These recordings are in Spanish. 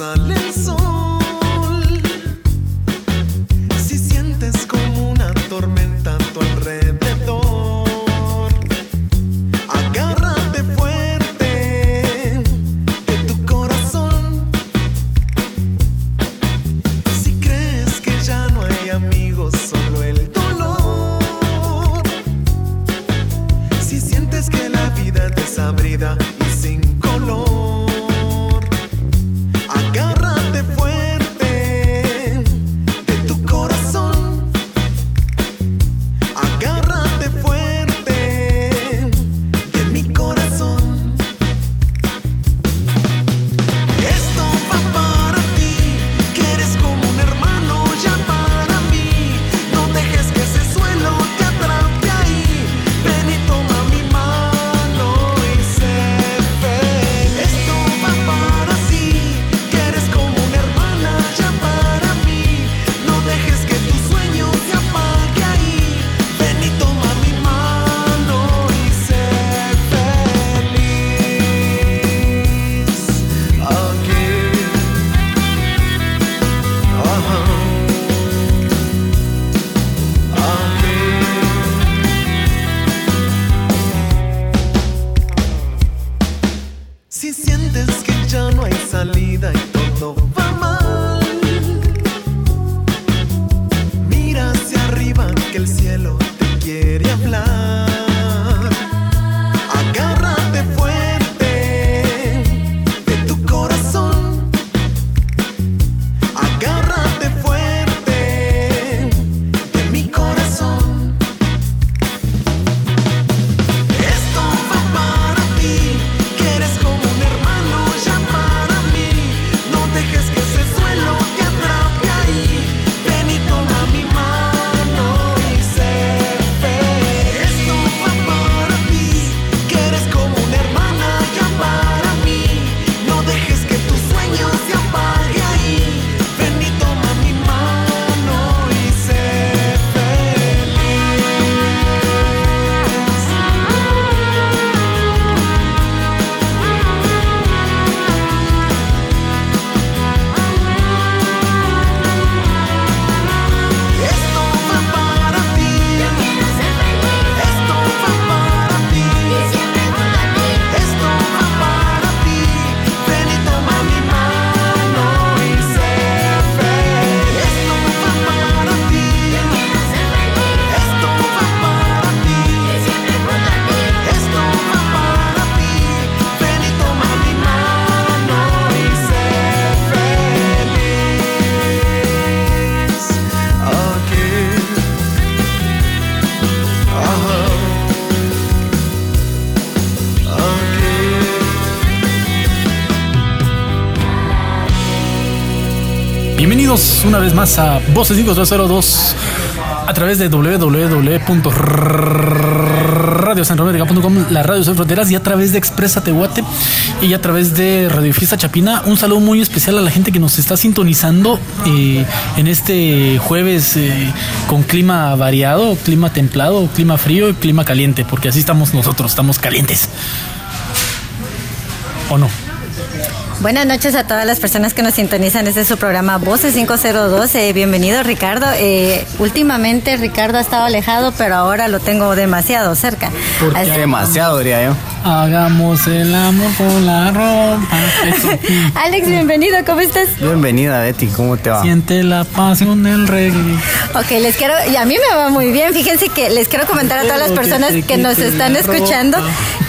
sale vez más a Voces 5202 a través de www.radiocentroamérica.com, la radio sin fronteras y a través de Expresa Tehuate y a través de Radio Fiesta Chapina. Un saludo muy especial a la gente que nos está sintonizando eh, en este jueves eh, con clima variado, clima templado, clima frío y clima caliente, porque así estamos nosotros, estamos calientes. ¿O no? Buenas noches a todas las personas que nos sintonizan. Este es su programa Voces 502. Eh, bienvenido, Ricardo. Eh, últimamente Ricardo ha estado alejado, pero ahora lo tengo demasiado cerca. ¿Por qué? Así- Demasiado, diría yo. Hagamos el amor con la ropa. Eso. Alex, bienvenido. ¿Cómo estás? Bienvenida, Betty. ¿Cómo te va? Siente la pasión del reggae. Ok, les quiero, y a mí me va muy bien. Fíjense que les quiero comentar a todas las que personas que nos están escuchando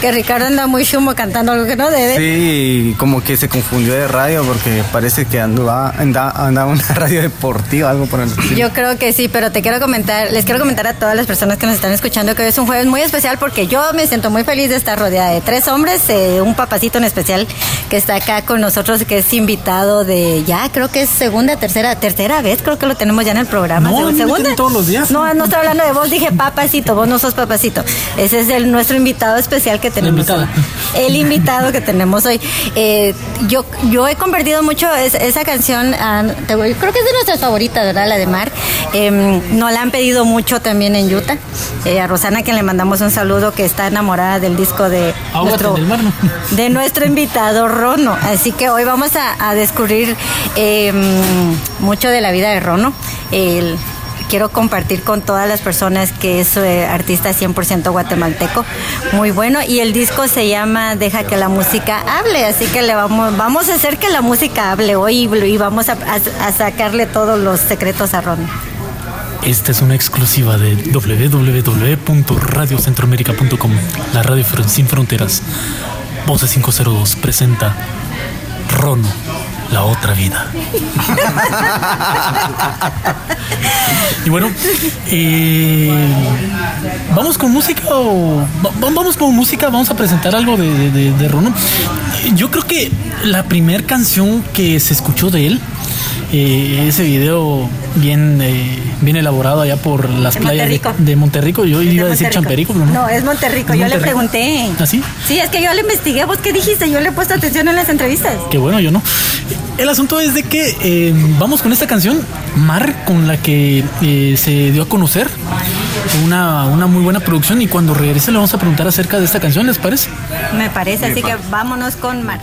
que Ricardo anda muy chumo cantando algo que no debe. Sí, como que se confundió de radio porque parece que andaba, andaba, andaba una radio deportiva, algo por el estilo. Yo creo que sí, pero te quiero comentar, les quiero comentar a todas las personas que nos están escuchando que hoy es un jueves muy especial porque yo me siento muy feliz de estar rodeada de tres hombres, eh, un papacito en especial que está acá con nosotros que es invitado de ya, creo que es segunda, tercera, tercera vez, creo que lo tenemos ya en el programa. No, me segunda. todos los días. No, no estoy hablando de vos, dije papacito, vos no sos papacito. Ese es el nuestro invitado especial que tenemos invitada. hoy. El invitado que tenemos hoy. Eh, yo, yo he convertido mucho es- esa canción, a- te voy- creo que es de nuestras favoritas, ¿verdad? La de Mar. Em, nos la han pedido mucho también en Utah. Eh, a Rosana, que le mandamos un saludo, que está enamorada del disco de De nuestro invitado Rono. Así que hoy vamos a, descubrir em, mucho de la vida de Rono. Quiero compartir con todas las personas que es eh, artista 100% guatemalteco, muy bueno. Y el disco se llama Deja que la música hable, así que le vamos, vamos a hacer que la música hable hoy y vamos a, a- a sacarle todos los secretos a Rono. Esta es una exclusiva de www.radiocentroamérica.com. La radio sin fronteras. Voces 502 presenta Rono, la otra vida. y bueno, eh, vamos con música o va- va- vamos con música. Vamos a presentar algo de Rono. Yo creo que la primera canción que se escuchó de él. Eh, ese video bien, eh, bien elaborado allá por las De playas de, Monterrico. de Monterrico. Yo iba a decir. Champerico, pero no. No, es Monterrico. Es yo le pregunté. ¿Ah, sí? Sí, es que yo le investigué. ¿Vos qué dijiste? Yo le he puesto atención en las entrevistas. Que bueno, yo no. El asunto es de que eh, vamos con esta canción, Mar, con la que eh, se dio a conocer. Una, una muy buena producción y cuando regrese le vamos a preguntar acerca de esta canción, ¿les parece? Me parece, así que vámonos con Mar.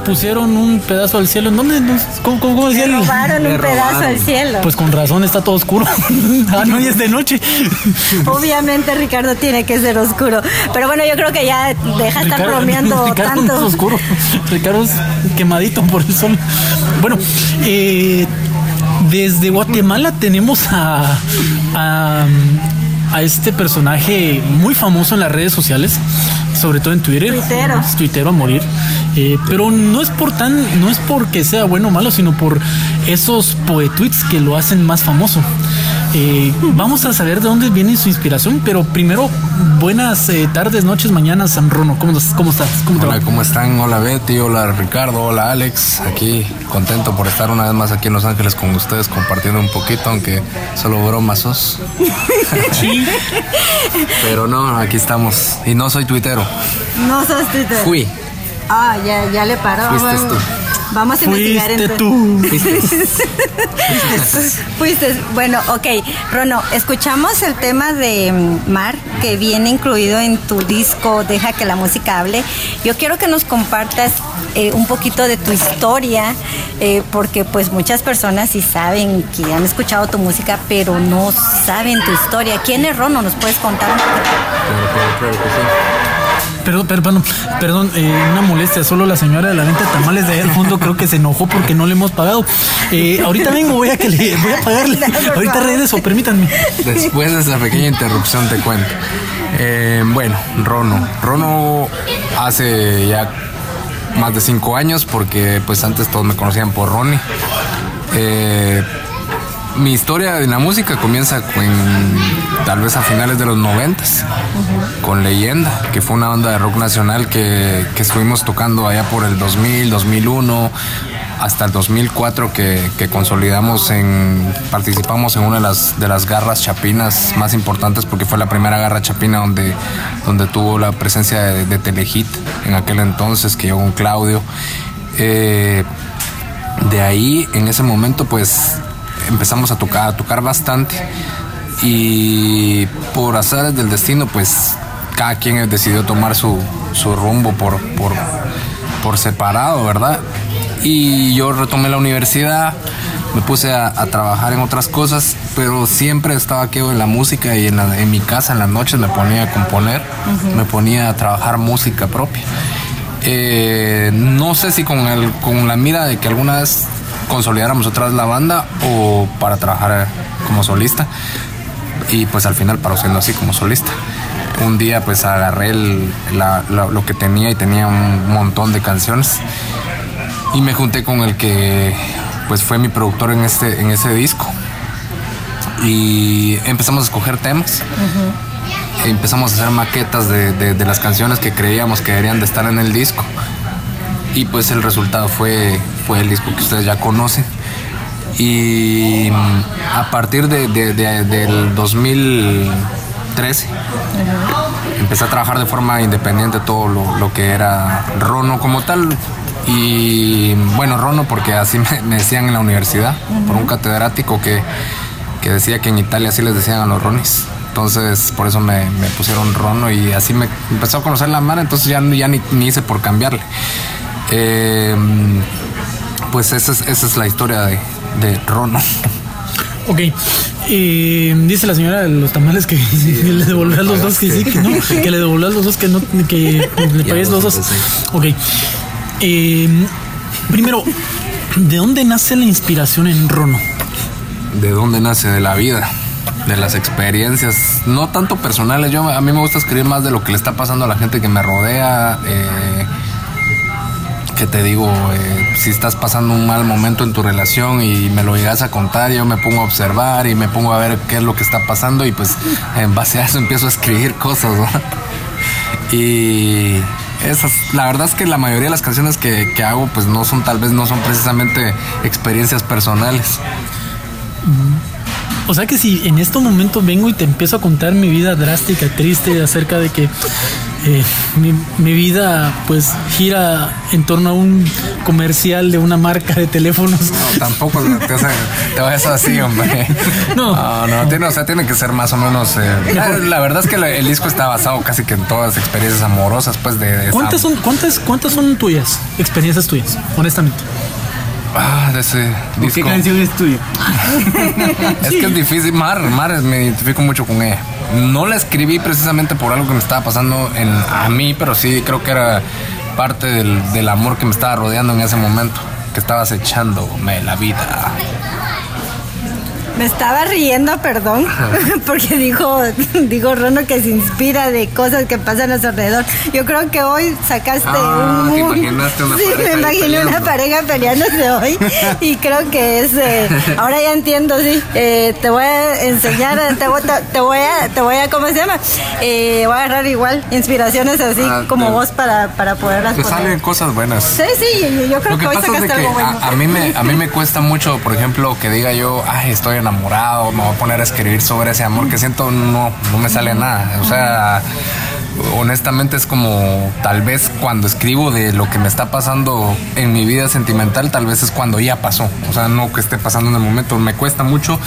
Le pusieron un pedazo al cielo. ¿En dónde? No, ¿Cómo, cómo, cómo decía Le el- robaron Le un pedazo al cielo. Pues con razón está todo oscuro. ah, no, y es de noche. Obviamente Ricardo tiene que ser oscuro. Pero bueno, yo creo que ya deja estar bromeando Ricardo no tanto. es oscuro. Ricardo es quemadito por el sol. Bueno, eh, desde Guatemala tenemos a, a, a este personaje muy famoso en las redes sociales, sobre todo en Twitter. Tuitero. Es tuitero a morir. Eh, pero no es por tan, no es porque sea bueno o malo, sino por esos poetweets que lo hacen más famoso. Eh, vamos a saber de dónde viene su inspiración, pero primero, buenas eh, tardes, noches, mañanas, San Rono. ¿Cómo, cómo estás? ¿Cómo te va? Hola, ¿cómo están? Hola Betty, hola Ricardo, hola Alex. Aquí contento por estar una vez más aquí en Los Ángeles con ustedes compartiendo un poquito, aunque solo bromas sos. Pero no, aquí estamos. Y no soy tuitero. No sos Twitter. Fui. Ah, ya, ya le paró. Fuiste Vamos- tú. Vamos a investigar Fuiste entonces. tú. Fuiste. Bueno, ok. Rono, escuchamos el tema de mm, Mar que viene incluido en tu disco Deja que la música hable. Yo quiero que nos compartas eh, un poquito de tu historia, eh, porque pues muchas personas sí saben que han escuchado tu música, pero no saben tu historia. ¿Quién es Rono? ¿Nos puedes contar un poquito? Claro, claro, claro que sí. Perdón, perdón, perdón, eh, una molestia. Solo la señora de la venta de tamales de ahí al fondo creo que se enojó porque no le hemos pagado. Eh, ahorita vengo, voy a que le voy a pagarle. Ahorita favor. regreso, permítanme. Después de esa pequeña interrupción te cuento. Eh, bueno, Rono. Rono hace ya más de cinco años porque pues antes todos me conocían por Ronnie. Eh, mi historia en la música comienza con, tal vez a finales de los noventas con Leyenda, que fue una banda de rock nacional que, que estuvimos tocando allá por el 2000, 2001, hasta el 2004 que, que consolidamos en, participamos en una de las, de las garras chapinas más importantes porque fue la primera garra chapina donde, donde tuvo la presencia de, de Telehit en aquel entonces, que llegó con Claudio. Eh, de ahí, en ese momento, pues empezamos a tocar, a tocar bastante. Y por azares del destino, pues cada quien decidió tomar su, su rumbo por, por, por separado, ¿verdad? Y yo retomé la universidad, me puse a, a trabajar en otras cosas, pero siempre estaba aquí en la música y en, la- en mi casa en las noches me ponía a componer, me ponía a trabajar música propia. Eh, no sé si con, el, con la mira de que alguna vez consolidáramos otra vez la banda o para trabajar como solista. Y pues al final paró siendo así como solista. Un día pues agarré el- la- la- lo que tenía y tenía un montón de canciones. Y me junté con el que pues fue mi productor en, este, en ese disco. Y empezamos a escoger temas empezamos a hacer maquetas de, de- de las canciones que creíamos que deberían de estar en el disco. Y pues el resultado fue, fue el disco que ustedes ya conocen. Y mm, a partir de, de- de- del 2013 empecé a trabajar de forma independiente todo lo, lo que era Rono como tal. Y bueno, Rono porque así me, me decían en la universidad, por un catedrático que, que decía que en Italia así les decían a los Ronis. Entonces, por eso me, me pusieron Rono y así me empezó a conocer la mano, entonces ya, ya ni, ni hice por cambiarle. Eh, pues esa es, esa es la historia de, de Rono. Ok. Eh, dice la señora de los tamales que, le devolvió a los dos que sí, que no, que le devolvió a los dos que no, que le pagues los dos. Ok. Eh, primero, ¿de dónde nace la inspiración en Rono? ¿De dónde nace? De la vida, de las experiencias, no tanto personales. Yo a mí me gusta escribir más de lo que le está pasando a la gente que me rodea. Eh, que te digo, eh, si estás pasando un mal momento en tu relación y me lo llegas a contar, yo me pongo a observar y me pongo a ver qué es lo que está pasando y pues en base a eso empiezo a escribir cosas. ¿no? Y esas, la verdad es que la mayoría de las canciones que, que hago pues no son tal vez no son precisamente experiencias personales. O sea que si en este momento vengo y te empiezo a contar mi vida drástica, triste, acerca de que eh, mi, mi vida pues gira en torno a un comercial de una marca de teléfonos. No, tampoco te, te- te vayas así, hombre. No. no, no, tiene, o sea, tiene que ser más o menos. eh, la, la verdad es que la- el disco está basado casi que en todas las experiencias amorosas, pues de. de esa- ¿Cuántas son, cuántas, cuántas son tuyas, experiencias tuyas, honestamente? Ah, de ese ¿Qué canción es tuya? Es que es difícil. Mar, Mar, me identifico mucho con ella. No la escribí precisamente por algo que me estaba pasando en, a mí, pero sí creo que era parte del, del amor que me estaba rodeando en ese momento, que estaba acechándome la vida. Me estaba riendo, perdón, porque dijo, dijo Rono que se inspira de cosas que pasan a su alrededor. Yo creo que hoy sacaste Ah, un... te imaginaste una sí, pareja me imaginé una pareja peleándose hoy y creo que es... eh, ahora ya entiendo, sí. Eh, te voy a enseñar, te voy, te, te voy a, te voy a, ¿cómo se llama? Eh, voy a agarrar igual inspiraciones así Ah, como te- vos para, para poderlas Te poner. salen cosas buenas. Sí, sí, yo, creo Lo que, que hoy sacaste que algo bueno. a, a mí me, a mí me cuesta mucho, por ejemplo, que diga yo, ay, estoy enamorado, me voy a poner a escribir sobre ese amor que siento, no, no me sale nada. O sea, honestamente es como, tal vez cuando escribo de lo que me está pasando en mi vida sentimental, tal vez es cuando ya pasó. O sea, no que esté pasando en el momento. Me cuesta mucho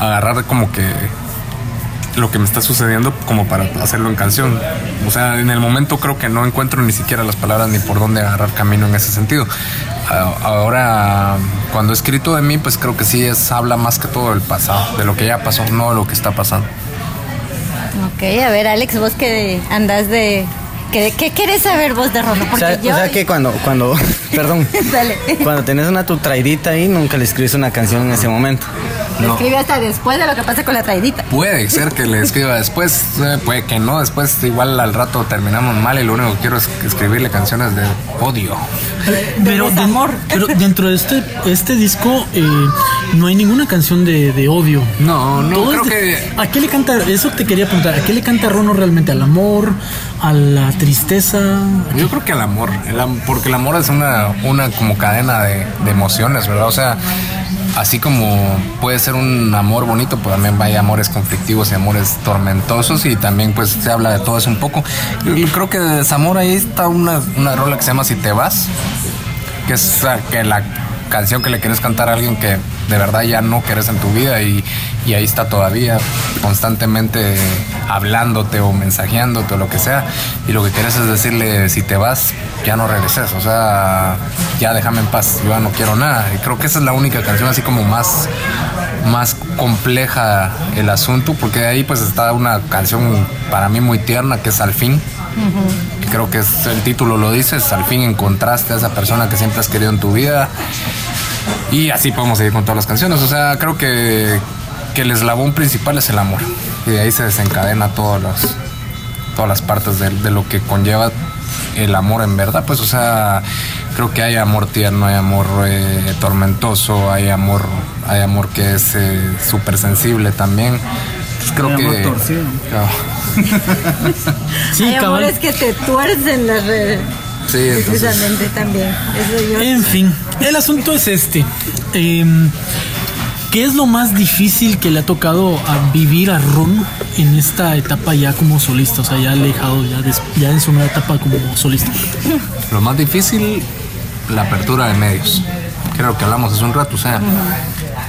agarrar como que lo que me está sucediendo como para hacerlo en canción. O sea, en el momento creo que no encuentro ni siquiera las palabras ni por dónde agarrar camino en ese sentido. Ahora, cuando he escrito de mí, pues creo que sí es habla más que todo del pasado, de lo que ya pasó, no de lo que está pasando. Ok, a ver, Alex, vos que andas de... ¿Qué, qué quieres saber vos de Rono? O Porque sea, yo... o sea que cuando, cuando, perdón, Dale. cuando tenés una tu traidita ahí, nunca le escribes una canción en ese momento. Lo escribe hasta después de lo que pasa con la traidita. Puede ser que le escriba después, eh, puede que no, después igual al rato terminamos mal y lo único que quiero es escribirle canciones de odio. Pero, den- pero dentro de este, este disco eh, no hay ninguna canción de, de odio. No, no, Todo creo de- que- ¿A qué le canta? Eso te quería preguntar. ¿A qué le canta Rono realmente? ¿Al amor? ¿A la tristeza? Yo creo que el amor, porque el amor es una, una como cadena de, emociones, ¿verdad? O sea, así como puede ser un amor bonito, pues también hay amores conflictivos y amores tormentosos y también pues se habla de todo eso un poco. Yo creo que de desamor ahí está una, una rola que se llama Si te vas, que es que la canción que le quieres cantar a alguien que de verdad ya no quieres en tu vida y, y ahí está todavía constantemente hablándote o mensajeándote o lo que sea. Y lo que quieres es decirle si te vas ya no regreses. O sea ya déjame en paz yo ya no quiero nada. Y creo que esa es la única canción así como más más compleja el asunto porque de ahí pues está una canción para mí muy tierna que es al fin. Que creo que es, el título lo dice, es al fin encontraste a esa persona que siempre has querido en tu vida. Y así podemos seguir con todas las canciones. O sea, creo que, que el eslabón principal es el amor. Y de ahí se desencadena todas las, todas las partes de, de lo que conlleva el amor en verdad. Pues, o sea, creo que hay amor tierno, hay amor eh, tormentoso, hay amor, hay amor que es súper sensible también. Pues creo Hay amor que... torcido. Sí, Hay cabal. amores que te tuercen las redes. Sí, entonces... Precisamente también. Eso yo. En fin, el asunto es este. Em, ¿Qué es lo más difícil que le ha tocado a vivir a Ron en esta etapa ya como solista? O sea, ya alejado, ya, des- ya en su nueva etapa como solista. Lo más difícil, la apertura de medios. Creo que hablamos hace un rato, o sea,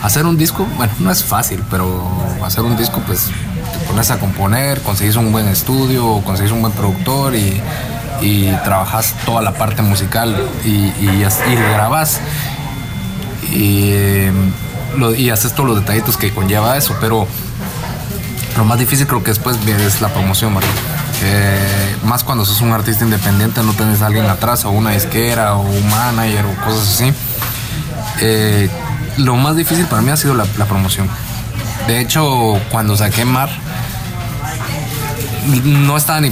hacer un disco, bueno, no es fácil, pero hacer un disco, pues te pones a componer, conseguís un buen estudio, conseguís un buen productor y, y trabajas toda la parte musical y, y, as- y y, haces todos los detallitos que conlleva eso, pero lo más difícil creo que después es la promoción. Eh, más cuando sos un artista independiente, no tenés a alguien atrás, o una disquera, o un manager, o cosas así. Eh, lo más difícil para mí ha sido la, promoción. De hecho, cuando saqué Mar, no estaba ni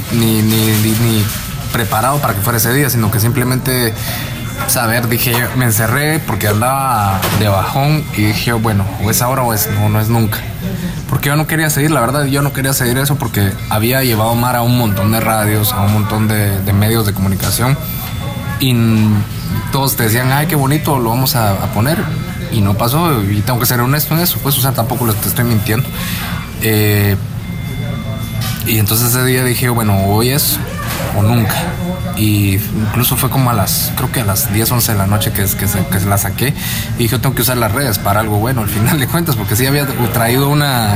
preparado para que fuera ese día, sino que simplemente saber, dije, me encerré porque andaba de bajón y dije, bueno, o es ahora o es no, no es nunca. Porque yo no quería seguir, la verdad, yo no quería seguir eso porque había llevado Mar a un montón de radios, a un montón de, de medios de comunicación y todos te decían, ay, qué bonito, lo vamos a, a poner. y no pasó. Y tengo que ser honesto en eso, pues, o sea, tampoco te estoy mintiendo. Eh, y entonces ese día dije, bueno, hoy es o nunca. Y incluso fue como a las, creo que a las 10, 11 de la noche que, que, se, la saqué. Y dije, tengo que usar las redes para algo bueno al final de cuentas, porque sí había traído una.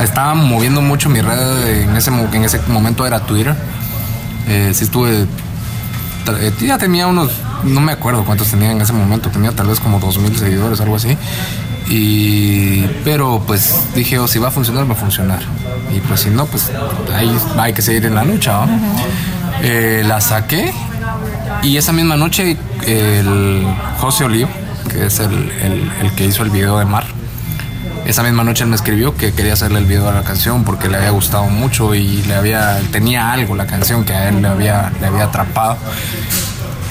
Estaba moviendo mucho mi red en ese, en ese momento era Twitter. Eh, sí estuve. eh, Ya tenía unos. No me acuerdo cuántos tenía en ese momento. Tenía tal vez como 2.000 seguidores, algo así. Y, pero pues dije, oh, si va a funcionar, va a funcionar. Y pues si no, pues ahí hay que seguir en la lucha. Eh, la saqué y esa misma noche el José Olivo, que es el, el- el que hizo el video de Mar, esa misma noche él me escribió que quería hacerle el video a la canción porque le había gustado mucho y le había tenía algo la canción que a él le había, le había atrapado.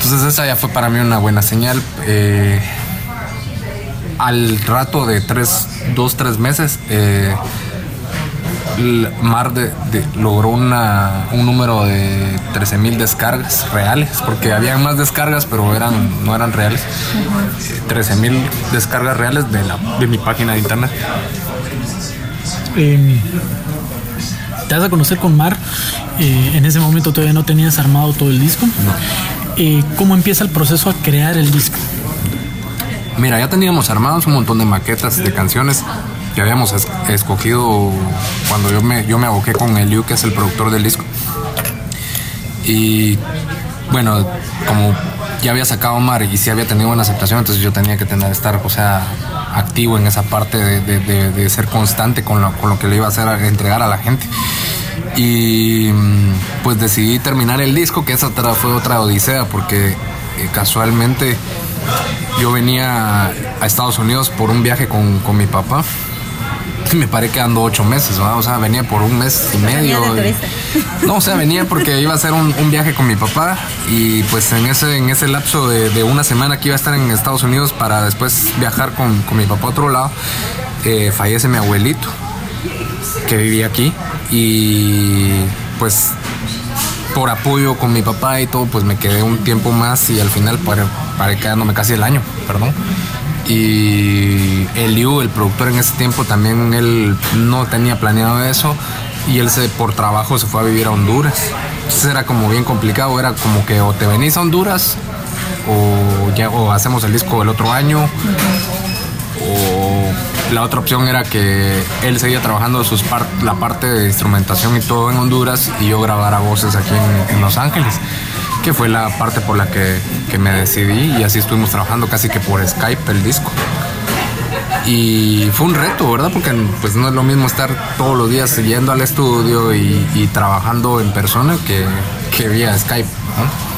Entonces esa ya fue para mí una buena señal. Eh, al rato de tres, dos, tres meses, eh, Mar de- de- logró una, un número de 13 mil descargas reales, porque había más descargas, pero eran, no eran reales. 13 mil descargas reales de, la, de mi página de internet. Eh, te das a conocer con Mar. eh, en ese momento todavía no tenías armado todo el disco. Eh, ¿Cómo empieza el proceso a crear el disco? Mira, ya teníamos armados un montón de maquetas de canciones que habíamos es- escogido cuando yo me, yo me aboqué con Eliu, que es el productor del disco. Y bueno, como ya había sacado Mar y sí había tenido buena aceptación, entonces yo tenía que tener, estar, o sea, activo en esa parte de, de- ser constante con lo, con lo que le iba a hacer, entregar a la gente. Y mm, pues decidí terminar el disco, que esa fue otra odisea, porque eh, casualmente yo venía a Estados Unidos por un viaje con, con mi papá. Me paré quedando ocho meses, ¿verdad? O sea, venía por un mes y medio. Y- no, o sea, venía porque iba a hacer un, un viaje con mi papá y pues en ese, en ese lapso de, de una semana que iba a estar en Estados Unidos para después viajar con, con mi papá a otro lado, eh, fallece mi abuelito que vivía aquí y pues por apoyo con mi papá y todo, pues me quedé un tiempo más y al final paré, paré quedándome casi el año, perdón. Y Eliu, el productor en ese tiempo, también él no tenía planeado eso y él se por trabajo se fue a vivir a Honduras. Entonces era como bien complicado, era como que o te venís a Honduras o, ya, o hacemos el disco el otro año o la otra opción era que él seguía trabajando sus par- la parte de instrumentación y todo en Honduras y yo grabara voces aquí en, en Los Ángeles, que fue la parte por la que, que me decidí y así estuvimos trabajando casi que por Skype el disco. Y fue un reto, ¿verdad? Porque pues no es lo mismo estar todos los días yendo al estudio y, trabajando en persona que, que vía Skype, ¿no?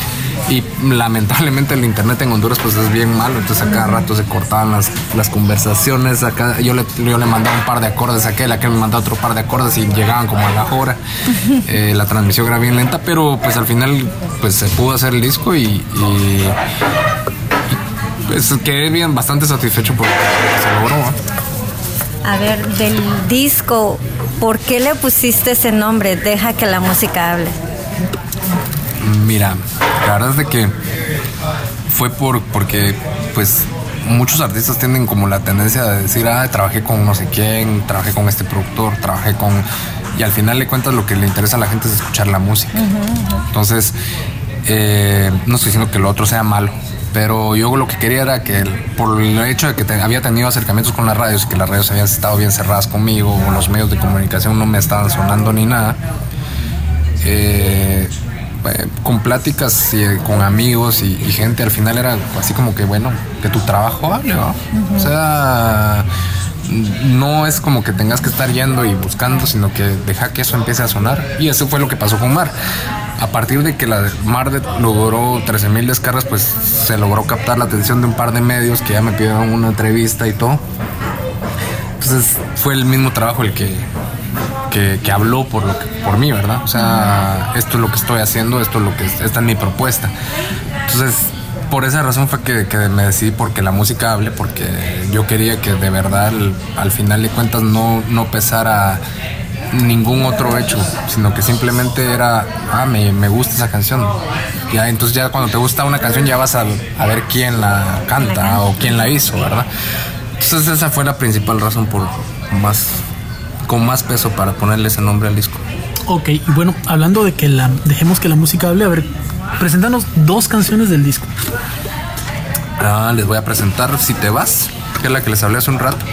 Y lamentablemente el internet en Honduras pues es bien malo, entonces a cada rato se cortaban las, las conversaciones, acá yo le, yo le mandaba un par de acordes a aquel, aquel me mandaba otro par de acordes y llegaban como a la hora. Eh, la transmisión era bien lenta, pero pues al final pues se pudo hacer el disco y, pues quedé bien bastante satisfecho por se logró. A ver, del disco, ¿por qué le pusiste ese nombre? Deja que la música hable. Mira, la verdad es de que fue por porque pues muchos artistas tienen como la tendencia de decir, ah, trabajé con no sé quién, trabajé con este productor, trabajé con... Y al final de cuentas lo que le interesa a la gente es escuchar la música. Entonces, eh, no estoy diciendo que lo otro sea malo, pero yo lo que quería era que por el hecho de que te- había tenido acercamientos con las radios y que las radios habían estado bien cerradas conmigo, o los medios de comunicación no me estaban sonando ni nada, eh, eh, con pláticas y, eh, con amigos y, gente, al final era así como que, bueno, que tu trabajo hable, ¿no? O sea, no es como que tengas que estar yendo y buscando, sino que deja que eso empiece a sonar. Y eso fue lo que pasó con Mar. A partir de que la Mar de- logró 13 mil descargas, pues se logró captar la atención de un par de medios que ya me pidieron una entrevista y todo. Entonces fue el mismo trabajo el que, que, que habló por, lo que, por mí, ¿verdad? O sea, esto es lo que estoy haciendo, esto es lo que esta es mi propuesta. Entonces, por esa razón fue que, que me decidí porque la música hable, porque yo quería que de verdad al, al final de cuentas no, no pesara ningún otro hecho, sino que simplemente era, ah, me, me gusta esa canción. Ya, entonces ya cuando te gusta una canción ya vas a, a ver quién la canta o quién la hizo, ¿verdad? Entonces esa fue la principal razón por más, con más peso para ponerle ese nombre al disco. Ok, y bueno, hablando de que la dejemos que la música hable, a ver, preséntanos dos canciones del disco. Ah, les voy a presentar Si te vas, que es la que les hablé hace un rato.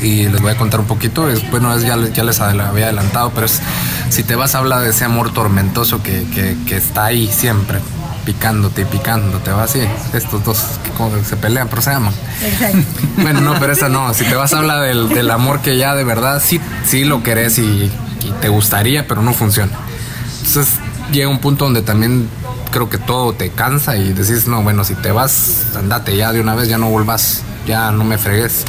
Y les voy a contar un poquito. Bueno, es, ya, les- ya les había adelantado, pero es Si te vas habla de ese amor tormentoso que, que- que está ahí siempre, picándote y picándote. Va así. Estos dos que como se pelean, pero se aman. Exacto. Bueno, no, pero esa no. Si te vas habla del, del amor que ya de verdad sí, sí lo querés y, y te gustaría, pero no funciona. Entonces llega un punto donde también creo que todo te cansa y decís, no, bueno, si te vas, andate ya de una vez, ya no volvás, ya no me fregues.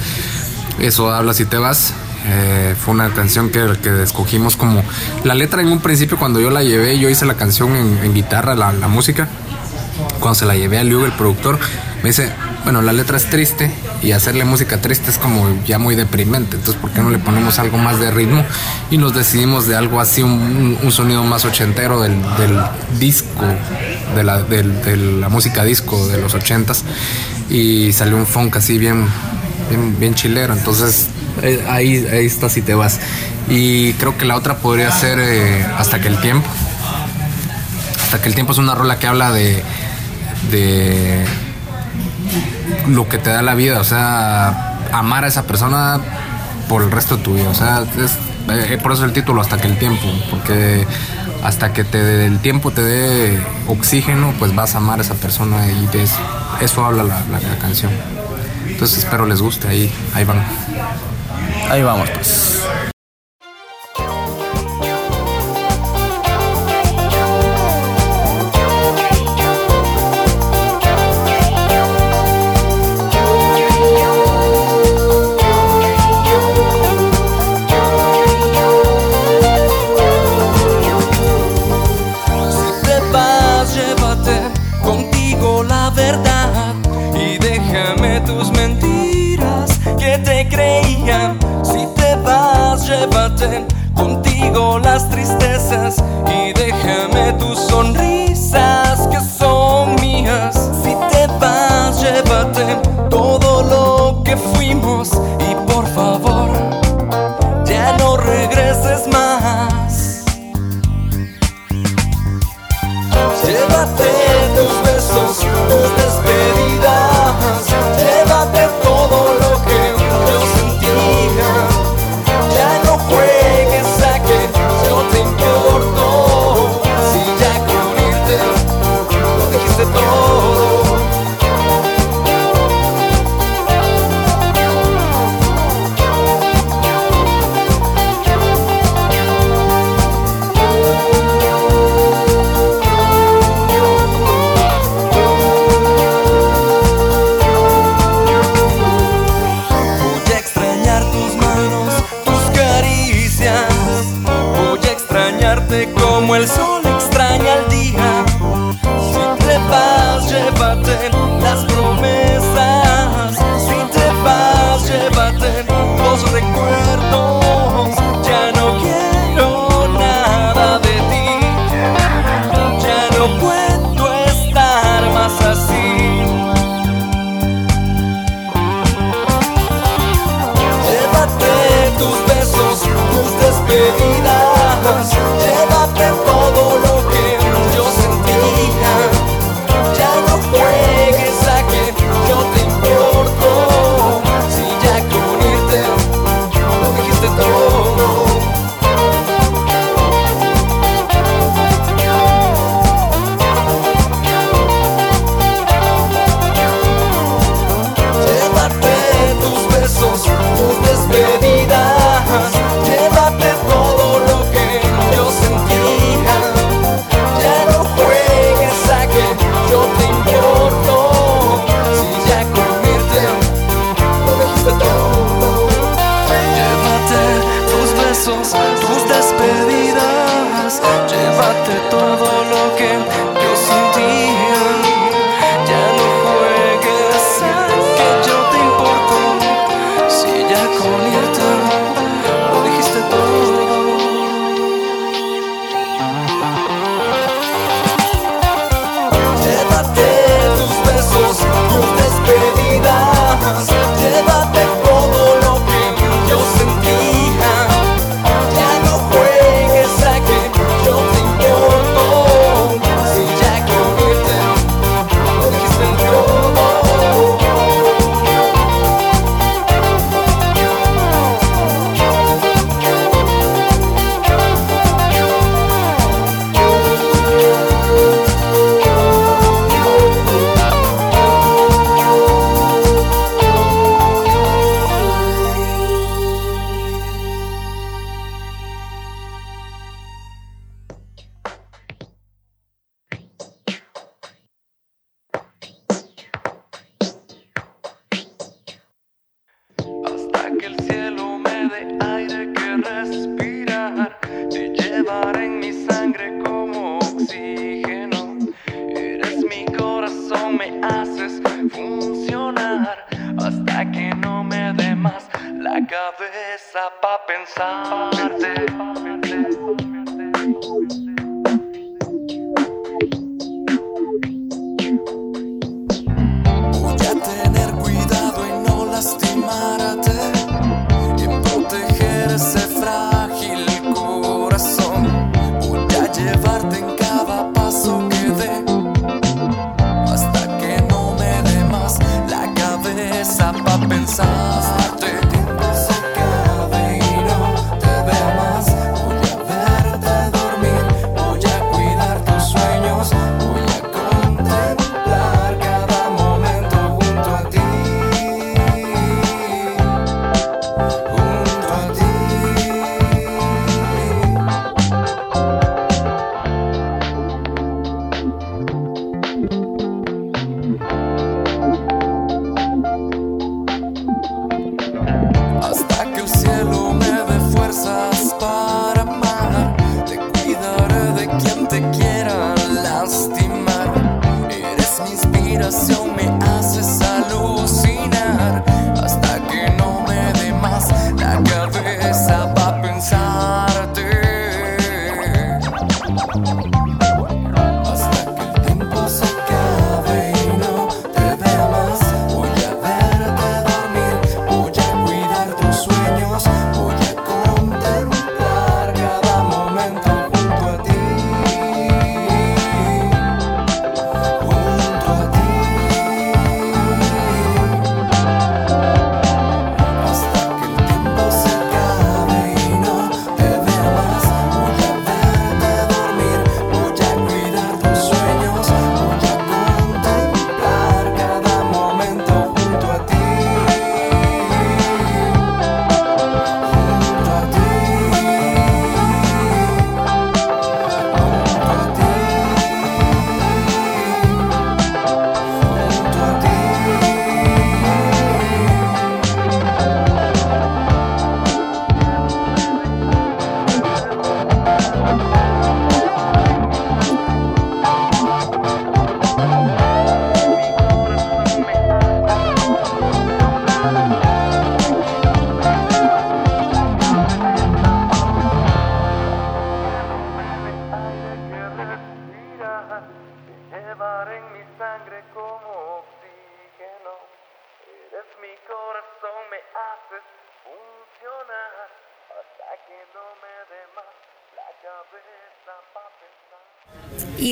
Eso habla si te vas. Eh, fue una canción que, que escogimos como la letra en un principio cuando yo la llevé, yo hice la canción en, en guitarra, la, la música cuando se la llevé a Liu, el productor, me dice, bueno, la letra es triste y hacerle música triste es como ya muy deprimente, entonces ¿por qué no le ponemos algo más de ritmo? Y nos decidimos de algo así, un, sonido más ochentero del, disco, de la, del- música disco de los ochentas y salió un funk así bien, bien, bien chilero, entonces eh, ahí, ahí está si te vas. Y creo que la otra podría ser eh, Hasta que el tiempo. Hasta que el tiempo es una rola que habla de, de lo que te da la vida, o sea, amar a esa persona por el resto de tu vida, o sea, es- eh, por eso el título Hasta que el tiempo, porque hasta que te el tiempo te dé oxígeno, pues vas a amar a esa persona y eso, habla la, la- la canción. Entonces espero les guste, ahí, ahí van. Ahí vamos, pues. Pa' pensarte.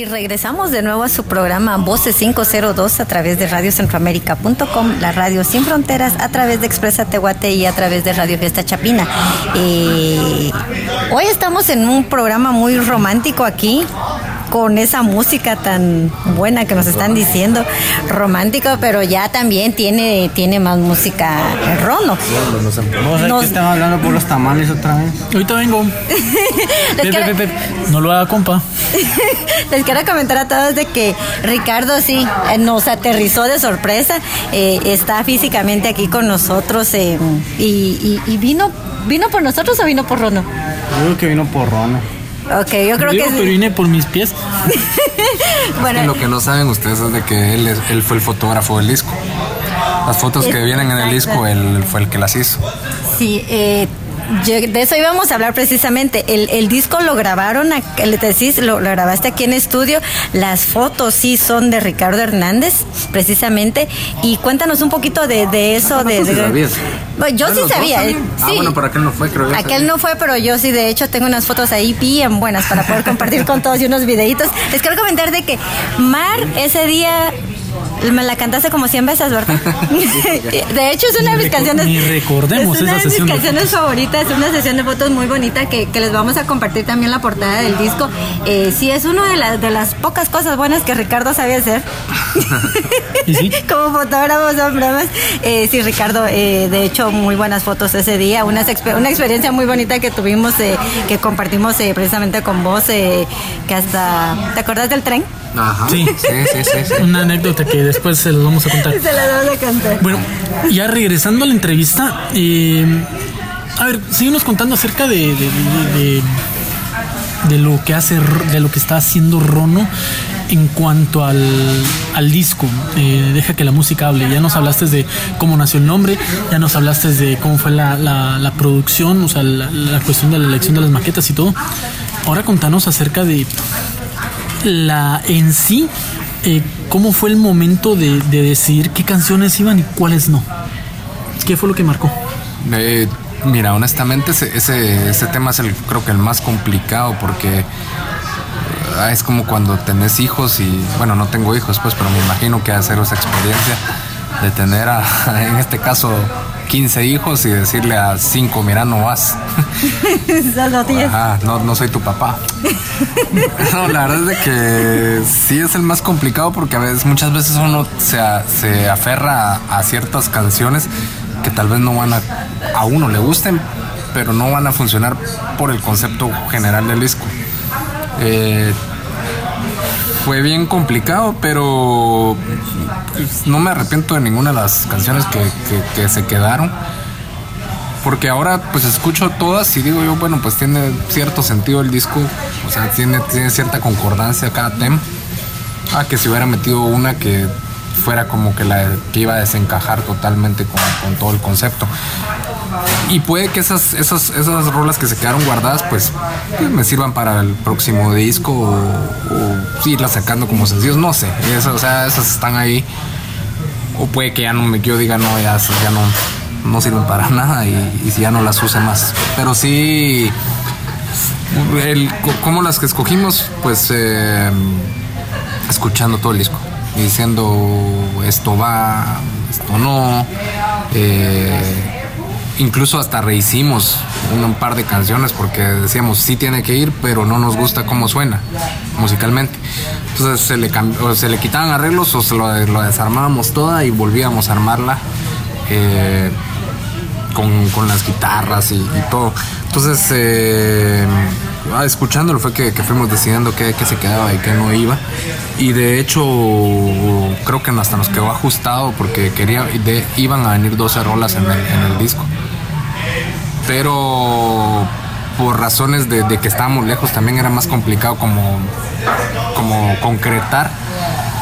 Y regresamos de nuevo a su programa Voces 502 a través de radiocentroamérica.com, la radio sin fronteras, a través de Expresa Tehuate y a través de Radio Fiesta Chapina. Eh, hoy estamos en un programa muy romántico aquí con esa música tan buena que nos están diciendo, romántico, pero ya también tiene, tiene más música rono. Nos- estamos hablando por los tamales otra vez. Ahorita vengo. Les Pe, pe, quiero- pe, pe. No lo haga, compa. Les quiero comentar a todos de que Ricardo sí eh, nos aterrizó de sorpresa, eh, está físicamente aquí con nosotros eh, y, y- y vino vino por nosotros o vino por Rono. Yo creo que vino por Rono. Ok, yo creo Digo, que pero vine por mis pies. Bueno, Lo que no saben ustedes es de que él, es- él fue el fotógrafo del disco. Las fotos que vienen en el disco, él fue el que las hizo. Sí, eh, yo- de eso íbamos a hablar precisamente. El, el disco lo grabaron, ac- le decís, lo, lo grabaste aquí en estudio. Las fotos sí son de Ricardo Hernández, precisamente. Y cuéntanos un poquito de, de eso. de, tú sí de- sabías. Bueno, yo Ah, sí sabía. eh, Ah, sí. bueno, pero aquel no fue, creo. Aquel sabía. no fue, pero yo sí, de hecho, tengo unas fotos ahí bien buenas para poder compartir con todos y unos videitos. Les quiero comentar de que Mar ese día me la cantaste como 100 veces, ¿verdad? de hecho, es una de mis canciones. ni recordemos es una esa de mis de canciones favoritas, es una sesión de fotos muy bonita que, que les vamos a compartir también la portada del disco. Eh, sí, es una de, las de las pocas cosas buenas que Ricardo sabe hacer. Como fotógrafo son bromas. Eh, sí, Ricardo, eh, de hecho, muy buenas fotos ese día. Exper- una experiencia muy bonita que tuvimos, eh, que compartimos eh, precisamente con vos, eh, que hasta... ¿Te acuerdas del tren? Ajá. Sí. Sí, sí, sí. sí. Una anécdota que después se los vamos a contar. Se la damos a cantar. Bueno, ya regresando a la entrevista, eh, a ver, síguenos contando acerca de, de, de- de- de lo que hace, de lo que está haciendo Rono. en cuanto al, al disco, eh, deja que la música hable. Ya nos hablaste de cómo nació el nombre, ya nos hablaste de cómo fue la, la- la producción, o sea, la, la cuestión de la elección de las maquetas y todo. Ahora contanos acerca de la en sí, eh, cómo fue el momento de, de decidir qué canciones iban y cuáles no. ¿Qué fue lo que marcó? Eh, mira, honestamente ese, ese, tema es el, creo que el más complicado porque ah, es como cuando tenés hijos y, bueno, no tengo hijos pues, pero me imagino que hacer esa experiencia de tener, a, en este caso, 15 hijos y decirle a 5, mira, no vas. Solo 10. Ajá, no, no soy tu papá. No, la verdad es de que sí es el más complicado porque a veces, muchas veces uno se, se aferra a, a ciertas canciones que tal vez no van a, a uno le gusten, pero no van a funcionar por el concepto general del disco. Eh, fue bien complicado, pero pues, no me arrepiento de ninguna de las canciones que, que- se quedaron. Porque ahora pues escucho todas y digo yo, bueno, pues tiene cierto sentido el disco, o sea, tiene, tiene cierta concordancia cada tema. Ah, que si hubiera metido una que fuera como que la que iba a desencajar totalmente con todo el concepto. Y puede que esas, esas, esas rolas que se quedaron guardadas, pues, pues, me sirvan para el próximo disco o, irlas sacando como sencillos, no sé. Eso, o sea, esas están ahí. O puede que ya no me, yo diga, no, ya, esas ya no, no sirven para nada y, y ya no las use más. Pero sí, el, co- como las que escogimos, pues eh, escuchando todo el disco diciendo esto va, esto no. eh, incluso hasta rehicimos un, par de canciones porque decíamos sí tiene que ir, pero no nos gusta cómo suena musicalmente. Entonces se le, o se le quitaban arreglos o se lo, desarmábamos toda y volvíamos a armarla. eh, con, con las guitarras y, todo. Entonces, eh, ah, escuchándolo fue que, que fuimos decidiendo qué, qué se quedaba y qué no iba. Y de hecho, creo que hasta nos quedó ajustado porque quería, iban a venir 12 rolas en el disco. Pero por razones de, que estábamos lejos también era más complicado como, como concretar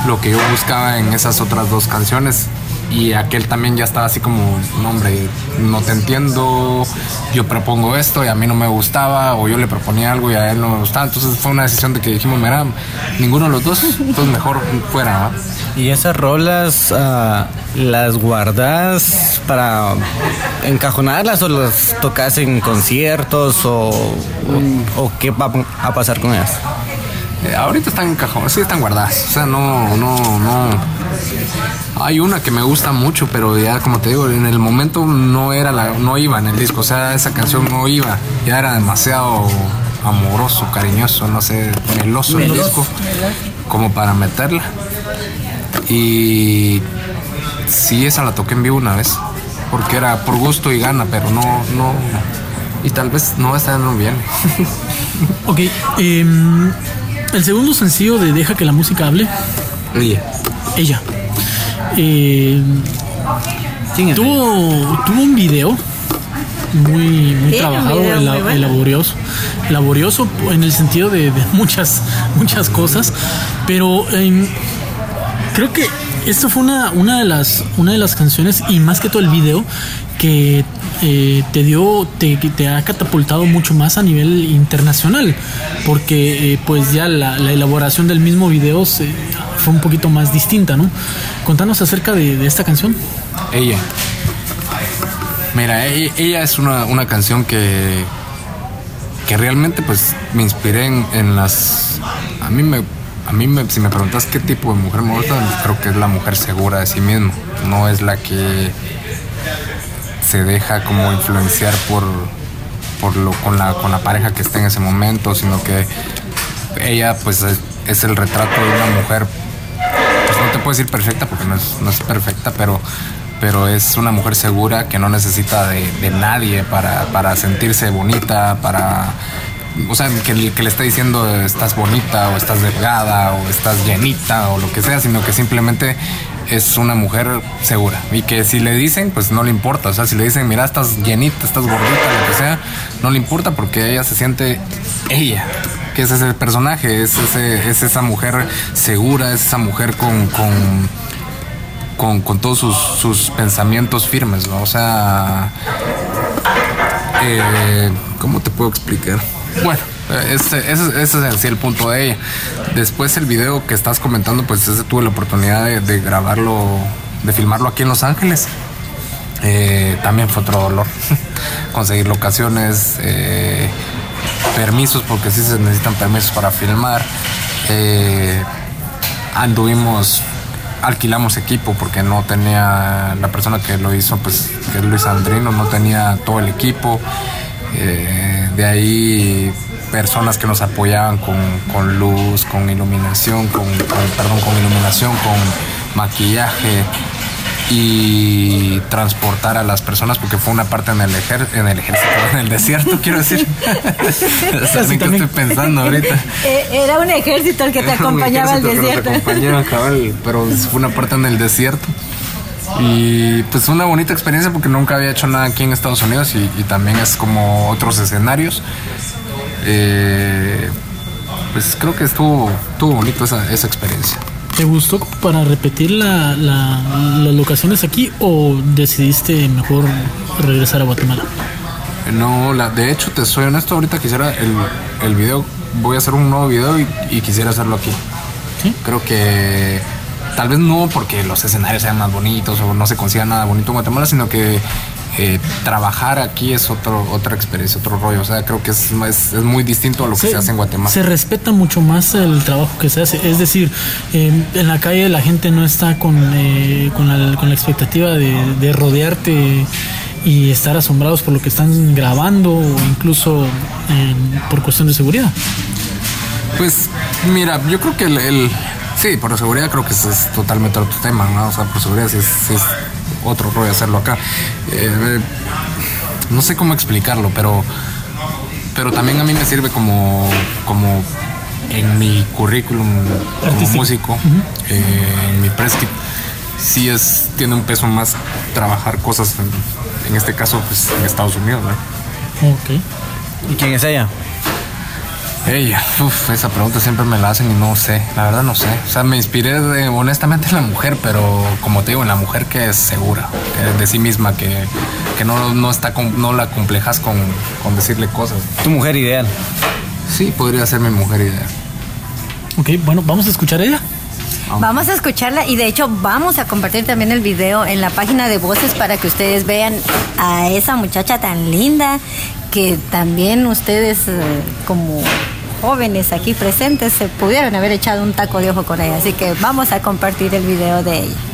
lo que yo buscaba en esas otras dos canciones y aquel también ya estaba así como, no hombre, no te entiendo, yo propongo esto y a mí no me gustaba, o yo le proponía algo y a él no me gustaba, entonces fue una decisión de que dijimos, mira, ninguno de los dos, entonces mejor fuera. ¿Y esas rolas ah, las guardas para encajonarlas o las tocas en conciertos o, o, o qué va a pasar con ellas? Eh, ahorita están en cajón, sí están guardadas. O sea, no, no, no. Hay una que me gusta mucho, pero ya como te digo, en el momento no era la, no iba en el disco. O sea, esa canción no iba. Ya era demasiado amoroso, cariñoso, no sé, meloso el disco, como para meterla. Y sí, esa la toqué en vivo una vez, porque era por gusto y gana, pero no, no. Y tal vez no, esta no viene. Ok, em, el segundo sencillo de Deja que la música hable, Oye. Ella. Em, tuvo, tuvo un video muy, muy trabajado, video ela- muy bueno. laborioso, laborioso en el sentido de, de muchas, muchas cosas, pero em, creo que esto fue una, una de las una de las canciones y más que todo el video que eh, te dio te, te ha catapultado mucho más a nivel internacional porque eh, pues ya la, la elaboración del mismo video fue un poquito más distinta no contanos acerca de, esta canción Ella. Mira, e- ella, es una, una canción que, que realmente pues me inspiré en, las... A mí, me, a mí me, si me preguntas qué tipo de mujer me gusta, creo que es la mujer segura de sí misma. No es la que se deja como influenciar por, por lo, con, la, con la pareja que está en ese momento, sino que ella pues es, el retrato de una mujer pues no te puedo decir perfecta porque no es, no es perfecta, pero, pero es una mujer segura que no necesita de, nadie para, para sentirse bonita, para... O sea, que, que le está diciendo estás bonita o estás delgada o estás llenita o lo que sea, sino que simplemente es una mujer segura y que si le dicen, pues no le importa. O sea, si le dicen, mira, estás llenita, estás gordita, lo que sea, no le importa porque ella se siente ella, que ese es el personaje, es, ese- es esa mujer segura, es esa mujer con, con, con, todos sus, sus pensamientos firmes, ¿no? O sea, eh, ¿cómo te puedo explicar? Bueno, ese, es en sí el punto de ella. Después el video que estás comentando, pues tuve la oportunidad de, grabarlo, de filmarlo aquí en Los Ángeles. Eh, también fue otro dolor. Conseguir locaciones, eh, permisos, porque sí se necesitan permisos para filmar. Eh, anduvimos, alquilamos equipo porque no tenía, la persona que lo hizo, pues que es Luis Andrino, no tenía todo el equipo. De ahí personas que nos apoyaban con, con luz, con iluminación, con, con- perdón, con iluminación, con maquillaje y transportar a las personas porque fue una parte en el ejer- en el ejército, en el desierto, quiero decir. ¿Saben qué estoy pensando ahorita? Eh, Era un ejército el que te acompañaba al desierto. acompañaba, cabal, pero fue una parte en el desierto. Y pues una bonita experiencia porque nunca había hecho nada aquí en Estados Unidos y, y también es como otros escenarios. Eh, pues creo que estuvo, estuvo bonito esa, esa experiencia. ¿Te gustó para repetir la, la- las locaciones aquí o decidiste mejor regresar a Guatemala? No, la, de hecho, te soy honesto, ahorita quisiera el, el video, voy a hacer un nuevo video y, y quisiera hacerlo aquí. ¿Sí? Creo que tal vez no porque los escenarios sean más bonitos o no se consiga nada bonito en Guatemala, sino que eh, trabajar aquí es otro, otra experiencia, otro rollo. O sea, creo que es, es, es muy distinto a lo que se, hace en Guatemala. se respeta mucho más el trabajo que se hace. Es decir, eh, en la calle la gente no está con, eh, con, la, con la expectativa de, de rodearte y estar asombrados por lo que están grabando o incluso eh, por cuestión de seguridad. Pues mira, yo creo que el, el- sí, por seguridad creo que ese es totalmente otro tema, ¿no? O sea, por seguridad sí es, sí es otro rollo hacerlo acá. Eh, no sé cómo explicarlo, pero pero también a mí me sirve como como en mi currículum como Artístico. músico, eh, en mi press kit, sí es tiene un peso más trabajar cosas en, en este caso pues en Estados Unidos, ¿no? Ok. ¿Y quién es ella? Ella, uf, esa pregunta siempre me la hacen y no sé, la verdad no sé. O sea, me inspiré de- honestamente en la mujer, pero como te digo, en la mujer que es segura que de sí misma, que, que no, no, está con- no la complejas con, con decirle cosas. Tu mujer ideal. Sí, podría ser mi mujer ideal. Ok, bueno, vamos a escuchar a ella. Vamos a escucharla y de hecho vamos a compartir también el video en la página de voces para que ustedes vean a esa muchacha tan linda que también ustedes eh, como jóvenes aquí presentes se pudieron haber echado un taco de ojo con ella. Así que vamos a compartir el video de ella.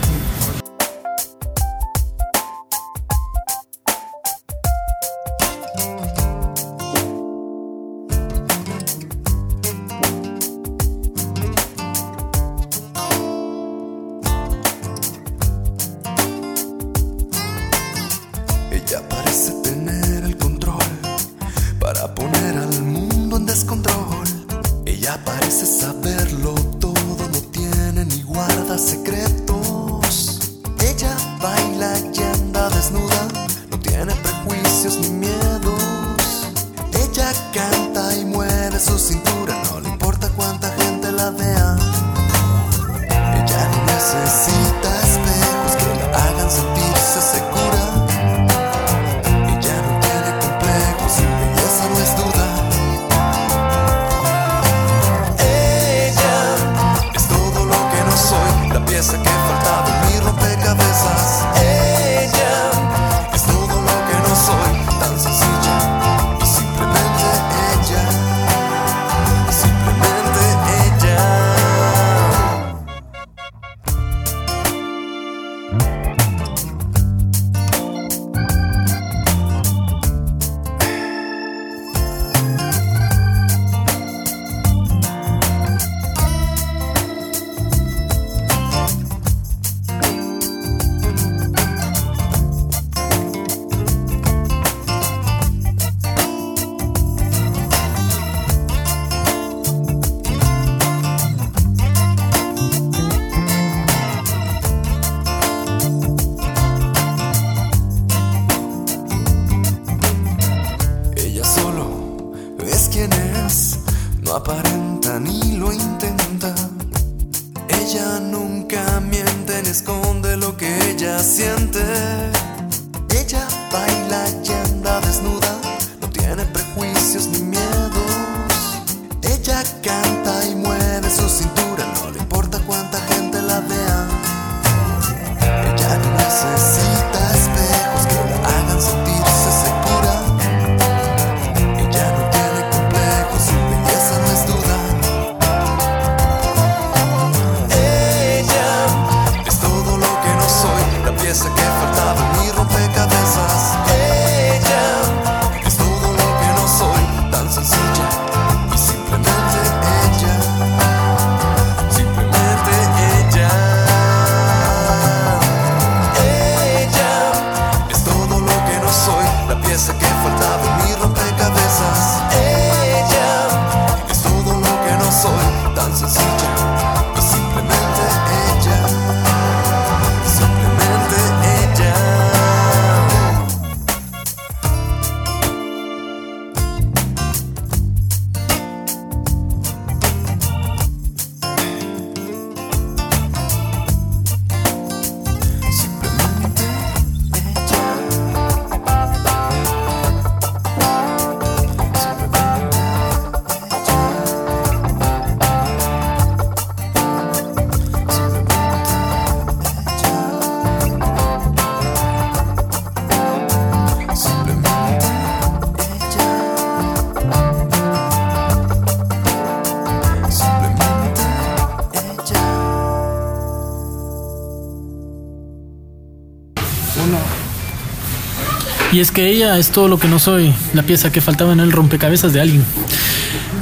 Y es que ella es todo lo que no soy, la pieza que faltaba en el rompecabezas de alguien.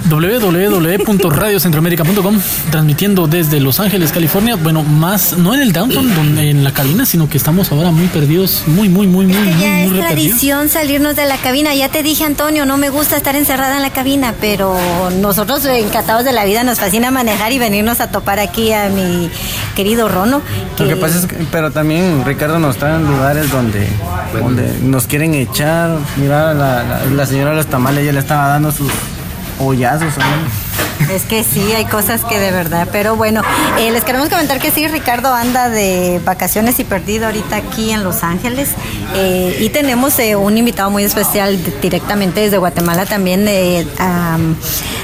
www.radiocentroamérica.com transmitiendo desde Los Ángeles, California. Bueno, más no en el downtown, donde, en la cabina, sino que estamos ahora muy perdidos, muy, muy, muy, muy, muy, Ya muy es tradición salirnos de la cabina. Ya te dije, Antonio, no me gusta estar encerrada en la cabina, pero nosotros encantados de la vida nos fascina manejar y venirnos a topar aquí a mi querido Rono. Lo que pasa es que, pero también Ricardo nos trae en lugares donde, donde nos quieren echar. Mira, la, la, la señora de los tamales ya le estaba dando sus ¿no? Es que sí, hay cosas que de verdad, pero bueno, eh, les queremos comentar que sí, Ricardo anda de vacaciones y perdido ahorita aquí en Los Ángeles eh, y tenemos eh, un invitado muy especial directamente desde Guatemala también, am,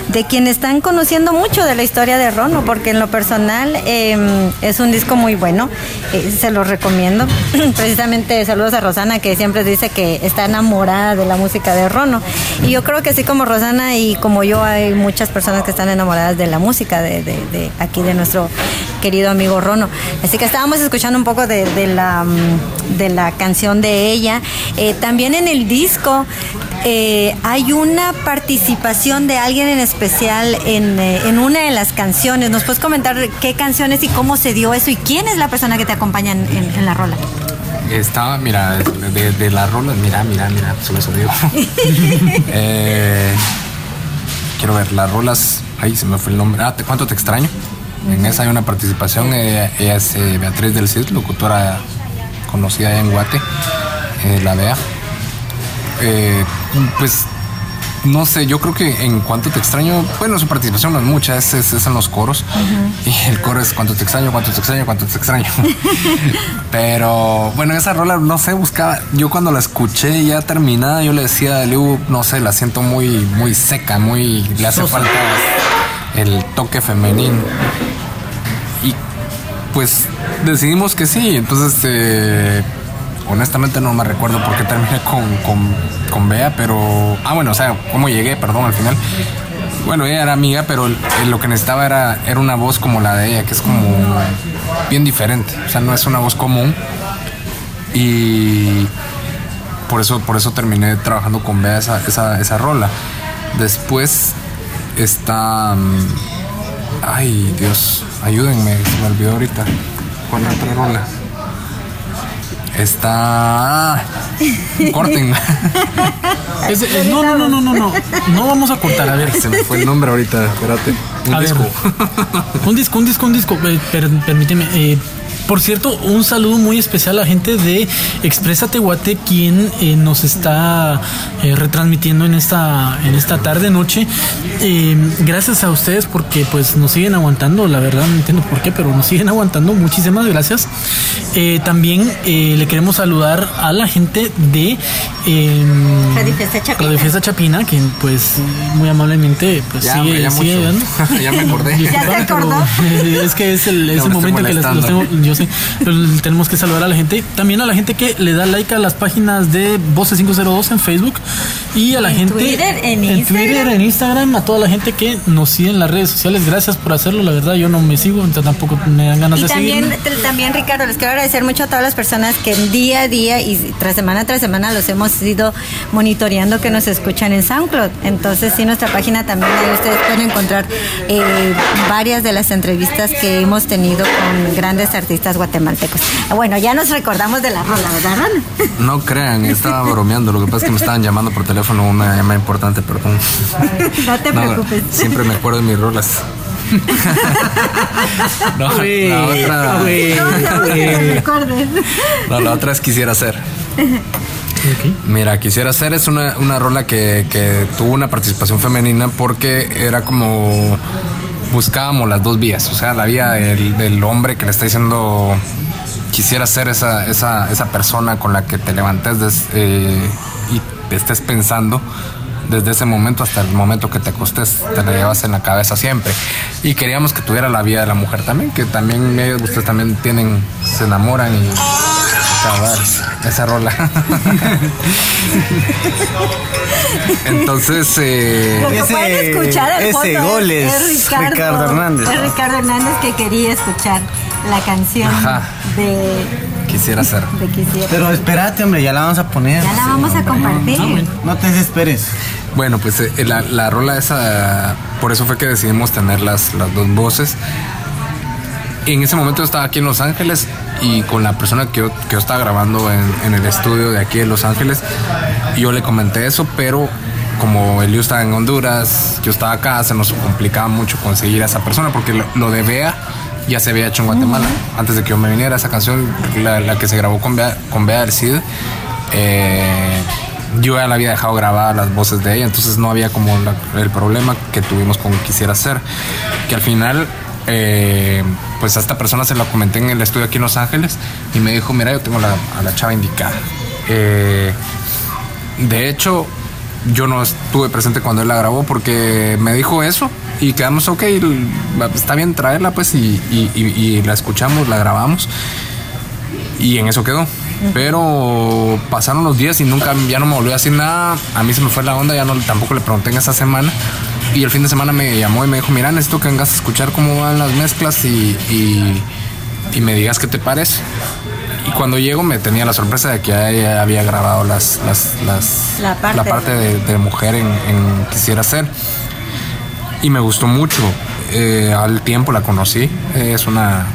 de quien están conociendo mucho de la historia de Rono, porque en lo personal eh, es un disco muy bueno, eh, se lo recomiendo. Precisamente saludos a Rosana que siempre dice que está enamorada de la música de Rono y yo creo que así como Rosana y como yo hay muchas personas que están enamoradas de la música de, de- de aquí de nuestro querido amigo Rono. Así que estábamos escuchando un poco de, de la, mm, de la canción de ella. Eh, también en el disco eh, hay una participación de alguien en especial en, eh, en una de las canciones. ¿Nos puedes comentar qué canciones y cómo se dio eso y quién es la persona que te acompaña en, en- en la rola? Está, mira, de, de las rolas, mira, mira, mira, solo eso digo. Eh, quiero ver, las rolas, ahí se me fue el nombre. Ah, ¿te- ¿cuánto te extraño? En esa hay una participación, eh, ella es eh, Beatriz del Cid, locutora conocida en Guate, la DEA. Eh, pues no sé, yo creo que en cuanto te extraño, bueno, su participación no es mucha, es, es- es en los coros. Y el coro es cuánto te extraño, cuánto te extraño, cuánto te extraño. Pero bueno, esa rola, no sé, buscaba. Yo cuando la escuché ya terminada, yo le decía a Liu, no sé, la siento muy, muy seca, muy. Le hace Sosa. falta el toque femenino. Y pues decidimos que sí. Entonces, eh, honestamente no me recuerdo por qué terminé con, con, con Bea, pero. Ah, bueno, o sea, cómo llegué, perdón, al final. Bueno, ella era amiga, pero lo que necesitaba era, era una voz como la de ella, que es como bien diferente. O sea, no es una voz común. Y por eso, por eso terminé trabajando con Bea esa, esa, esa rola. Después está. mm, Ay, Dios, ayúdenme, se me olvidó ahorita. ¿Cuál otra rola? Está. Corten. Es- eh, no, no, no, no, no, no. No vamos a cortar. A ver, Se me fue el nombre ahorita, espérate. Un A ver. disco. un disco, un disco, un disco. Eh, per- permíteme. eh, Por cierto, un saludo muy especial a la gente de Expresa Tehuate, quien eh, nos está eh, retransmitiendo en esta, en esta tarde, noche. Eh, gracias a ustedes porque pues nos siguen aguantando, la verdad no entiendo por qué, pero nos siguen aguantando. Muchísimas gracias. Eh, también eh, le queremos saludar a la gente de em, Radio Fiesta Chapina. Radio Fiesta Chapina, que pues muy amablemente pues Ya, sigue, ya sigue. Ya me acordé. ¿Ya te acordó? Pero, es que es el, es No, el momento que les, los tengo, yo pero tenemos que saludar a la gente, también a la gente que le da like a las páginas de Voces 502 en Facebook y a la En gente Twitter, en Twitter, en Instagram, a toda la gente que nos sigue en las redes sociales. Gracias por hacerlo, la verdad yo no me sigo, entonces tampoco me dan ganas Y de también, seguirme. t- también, Ricardo, les quiero agradecer mucho a todas las personas que día a día y tras semana tras semana los hemos ido monitoreando que nos escuchan en SoundCloud. Entonces, sí, nuestra página también, ahí ustedes pueden encontrar eh, varias de las entrevistas que hemos tenido con grandes artistas guatemaltecos. Bueno, ya nos recordamos de la rola, ¿verdad, Ron? No crean, estaba bromeando. Lo que pasa es que me estaban llamando por teléfono una llamada importante, perdón. No te preocupes. Siempre me acuerdo de mis rolas. No, Uy, la otra, uy, No, no, la otra es Quisiera Ser. Mira, Quisiera Ser es una, una rola que, que tuvo una participación femenina porque era como buscábamos las dos vías, o sea, la vía del, hombre que le está diciendo quisiera ser esa, esa, esa persona con la que te levantes des- eh, y estés pensando desde ese momento hasta el momento que te acostes, te la llevas en la cabeza siempre. Y queríamos que tuviera la vida de la mujer también, que también ellos, ustedes también tienen, se enamoran y acabar esa rola. Entonces, eh, Lo que Ese- pueden escuchar al ese fondo gol es Ricardo, Ricardo Hernández. Es Ricardo Hernández que quería escuchar la canción Ajá. de, quisiera ser. de Quisiera. Pero espérate, hombre, ya la vamos a poner. ya la vamos a compartir. No te desesperes. Bueno, pues eh, la, la rola esa, por eso fue que decidimos tener las, las dos voces. En ese momento yo estaba aquí en Los Ángeles y con la persona que yo, que yo estaba grabando en, en el estudio de aquí de Los Ángeles, yo le comenté eso, pero como Elio estaba en Honduras, yo estaba acá, se nos complicaba mucho conseguir a esa persona porque lo, lo de Bea ya se había hecho en Guatemala. Antes de que yo me viniera, esa canción, la, la que se grabó con Bea, con Bea del Cid, eh, yo ya la había dejado grabar las voces de ella, entonces no había como la- el problema que tuvimos con Quisiera Ser, que al final, eh, pues a esta persona se la comenté en el estudio aquí en Los Ángeles y me dijo, mira, yo tengo la- a la chava indicada. Eh, de hecho, yo no estuve presente cuando él la grabó porque me dijo eso y quedamos, ok, está bien traerla pues y, y- y- y la escuchamos, la grabamos y en eso quedó. Pero pasaron los días y nunca, ya no me volvió a decir nada. A mí se me fue la onda, ya no tampoco le pregunté en esa semana. Y el fin de semana me llamó y me dijo, mira, necesito que vengas a escuchar cómo van las mezclas y, y- y me digas qué te parece. Y cuando llego me tenía la sorpresa de que ella había grabado las, las, las- La parte. de, de mujer en, en Quisiera Ser. Y me gustó mucho. Eh, al tiempo la conocí. Es una,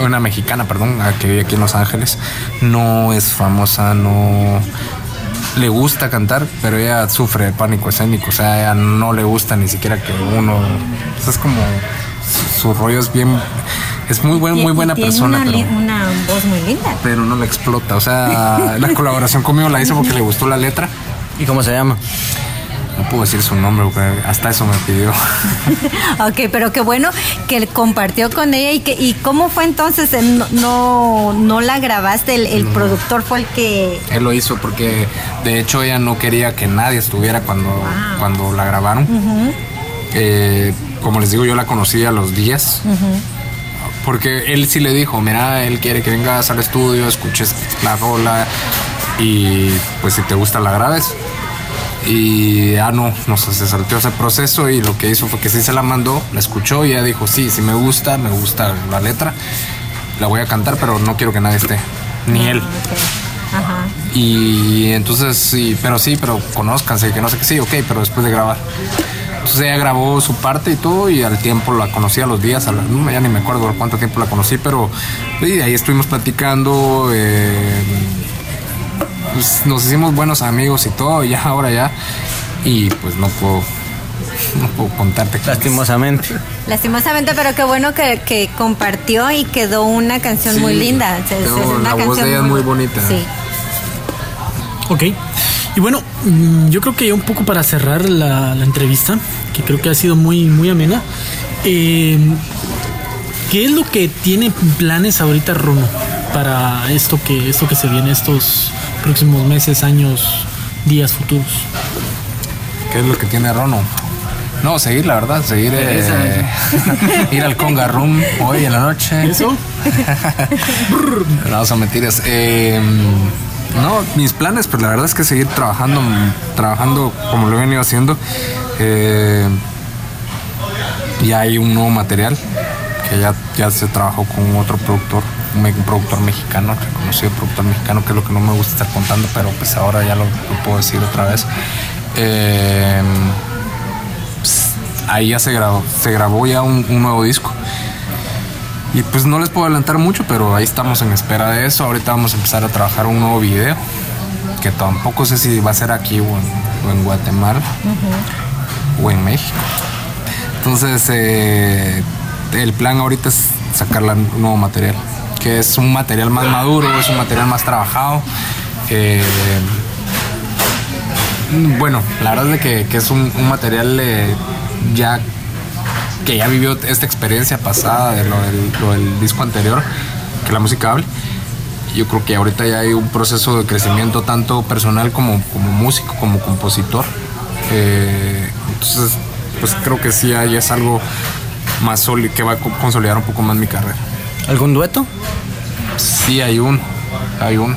una, mexicana, perdón, a que vive aquí en Los Ángeles. No es famosa, no le gusta cantar, pero ella sufre de pánico escénico. O sea, a ella no le gusta ni siquiera que uno. pues es como. Su, su rollo es bien. Es muy, buen, muy buena tiene persona, Una, pero una voz muy linda. pero no la explota. O sea, la colaboración conmigo la hizo porque le gustó la letra. ¿Y cómo se llama? No puedo decir su nombre porque hasta eso me pidió. Ok, pero qué bueno que compartió con ella y que y cómo fue entonces no no, no la grabaste el, el productor fue el que Él lo hizo porque de hecho ella no quería que nadie estuviera cuando, cuando la grabaron. Eh, como les digo, yo la conocí a los días. Porque él sí le dijo, mira, él quiere que vengas al estudio, escuches la rola y pues si te gusta la grabes. Y ya no, no sé, se salteó ese proceso y lo que hizo fue que sí se la mandó, la escuchó y ella dijo, sí, sí me gusta, me gusta la letra, la voy a cantar, pero no quiero que nadie esté, ni él. Ajá. Y entonces sí, pero sí, pero conózcanse, que no sé qué, sí, ok, pero después de grabar. Entonces ella grabó su parte y todo y al tiempo la conocí a los días, a la- no, ya ni me acuerdo cuánto tiempo la conocí, pero y ahí estuvimos platicando, eh, pues, nos hicimos buenos amigos y todo, ya ahora ya, y pues no puedo no puedo contarte. Lastimosamente. Lastimosamente, pero qué bueno que, que compartió y quedó una canción Sí, muy linda. Es una la voz canción de ella es muy bonita. Sí. Ok. Y bueno, mm, yo creo que ya un poco para cerrar la, la entrevista, que creo que ha sido muy, muy amena. eh, ¿Qué es lo que tiene planes ahorita Rono para esto que, esto que se viene estos próximos meses, años, días futuros? ¿Qué es lo que tiene Rono? No, seguir, la verdad, seguir. eh, ir al Conga Room hoy en la noche. ¿Eso? No, son mentiras. Eh, no, mis planes, pues la verdad es que seguir trabajando, trabajando como lo he venido haciendo. Eh, ya hay un nuevo material que ya, ya se trabajó con otro productor, un, productor mexicano, reconocido productor mexicano, que es lo que no me gusta estar contando, pero pues ahora ya lo, lo puedo decir otra vez. Eh, pues, ahí ya se grabó, se grabó ya un, un nuevo disco. Y pues no les puedo adelantar mucho, pero ahí estamos en espera de eso. Ahorita vamos a empezar a trabajar un nuevo video, que tampoco sé si va a ser aquí o en, o en Guatemala o en México. Entonces, eh, el plan ahorita es sacar la- un nuevo material, que es un material más maduro, es un material más trabajado. Eh, bueno, la verdad es que, que es un, material eh, ya que ya vivió esta experiencia pasada de lo del, disco anterior, que la música hable. Yo creo que ahorita ya hay un proceso de crecimiento tanto personal como, como músico, como compositor. Eh, entonces, pues creo que sí hay, es algo más sólido, que va a co- consolidar un poco más mi carrera. ¿Algún dueto? Sí hay uno, hay uno.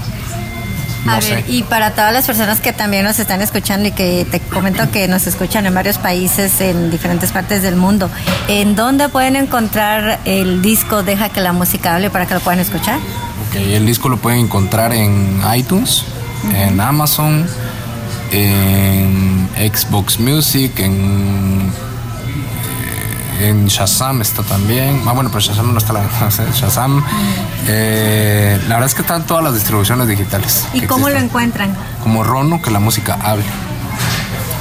No A ver, sé. y para todas las personas que también nos están escuchando y que te comento que nos escuchan en varios países, en diferentes partes del mundo, ¿en dónde pueden encontrar el disco Deja que la música hable para que lo puedan escuchar? Ok, el disco lo pueden encontrar en iTunes, en Amazon, en Xbox Music, en, en Shazam está también. Ah, bueno, pero Shazam no está la Shazam. Eh, la verdad es que están todas las distribuciones digitales. ¿Y cómo lo encuentran? Como Rono, que la música hable.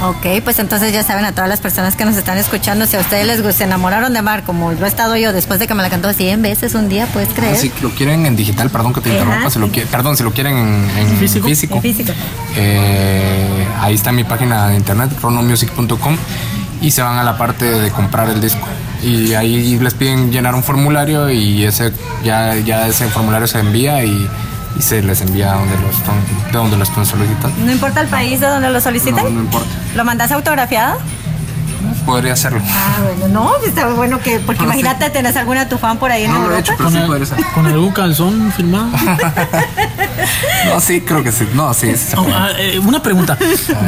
Ok, pues entonces ya saben a todas las personas que nos están escuchando, si a ustedes les gusta, se enamoraron de Mar, como lo he estado yo después de que me la cantó 100 veces un día, ¿puedes creer? Si lo quieren en digital, perdón que te interrumpa, si lo qui- perdón, si lo quieren en, en ¿Físico? físico, En físico. eh, ahí está mi página de internet, ronomusic.com, y se van a la parte de comprar el disco. Y ahí les piden llenar un formulario y ese ya, ya ese formulario se envía y, y se les envía a donde lo están, de donde lo están solicitando. No importa el país de donde lo soliciten. No, no importa. ¿Lo mandas autografiado? Podría hacerlo. Ah, bueno, no, pues está bueno que, porque imagínate, tenés alguna tu fan por ahí en No lo he Europa. hecho, pero ¿Con, sí podría ser. con algún calzón firmado? No, sí, creo que sí. No, sí. sí Oh, ah, eh, una pregunta,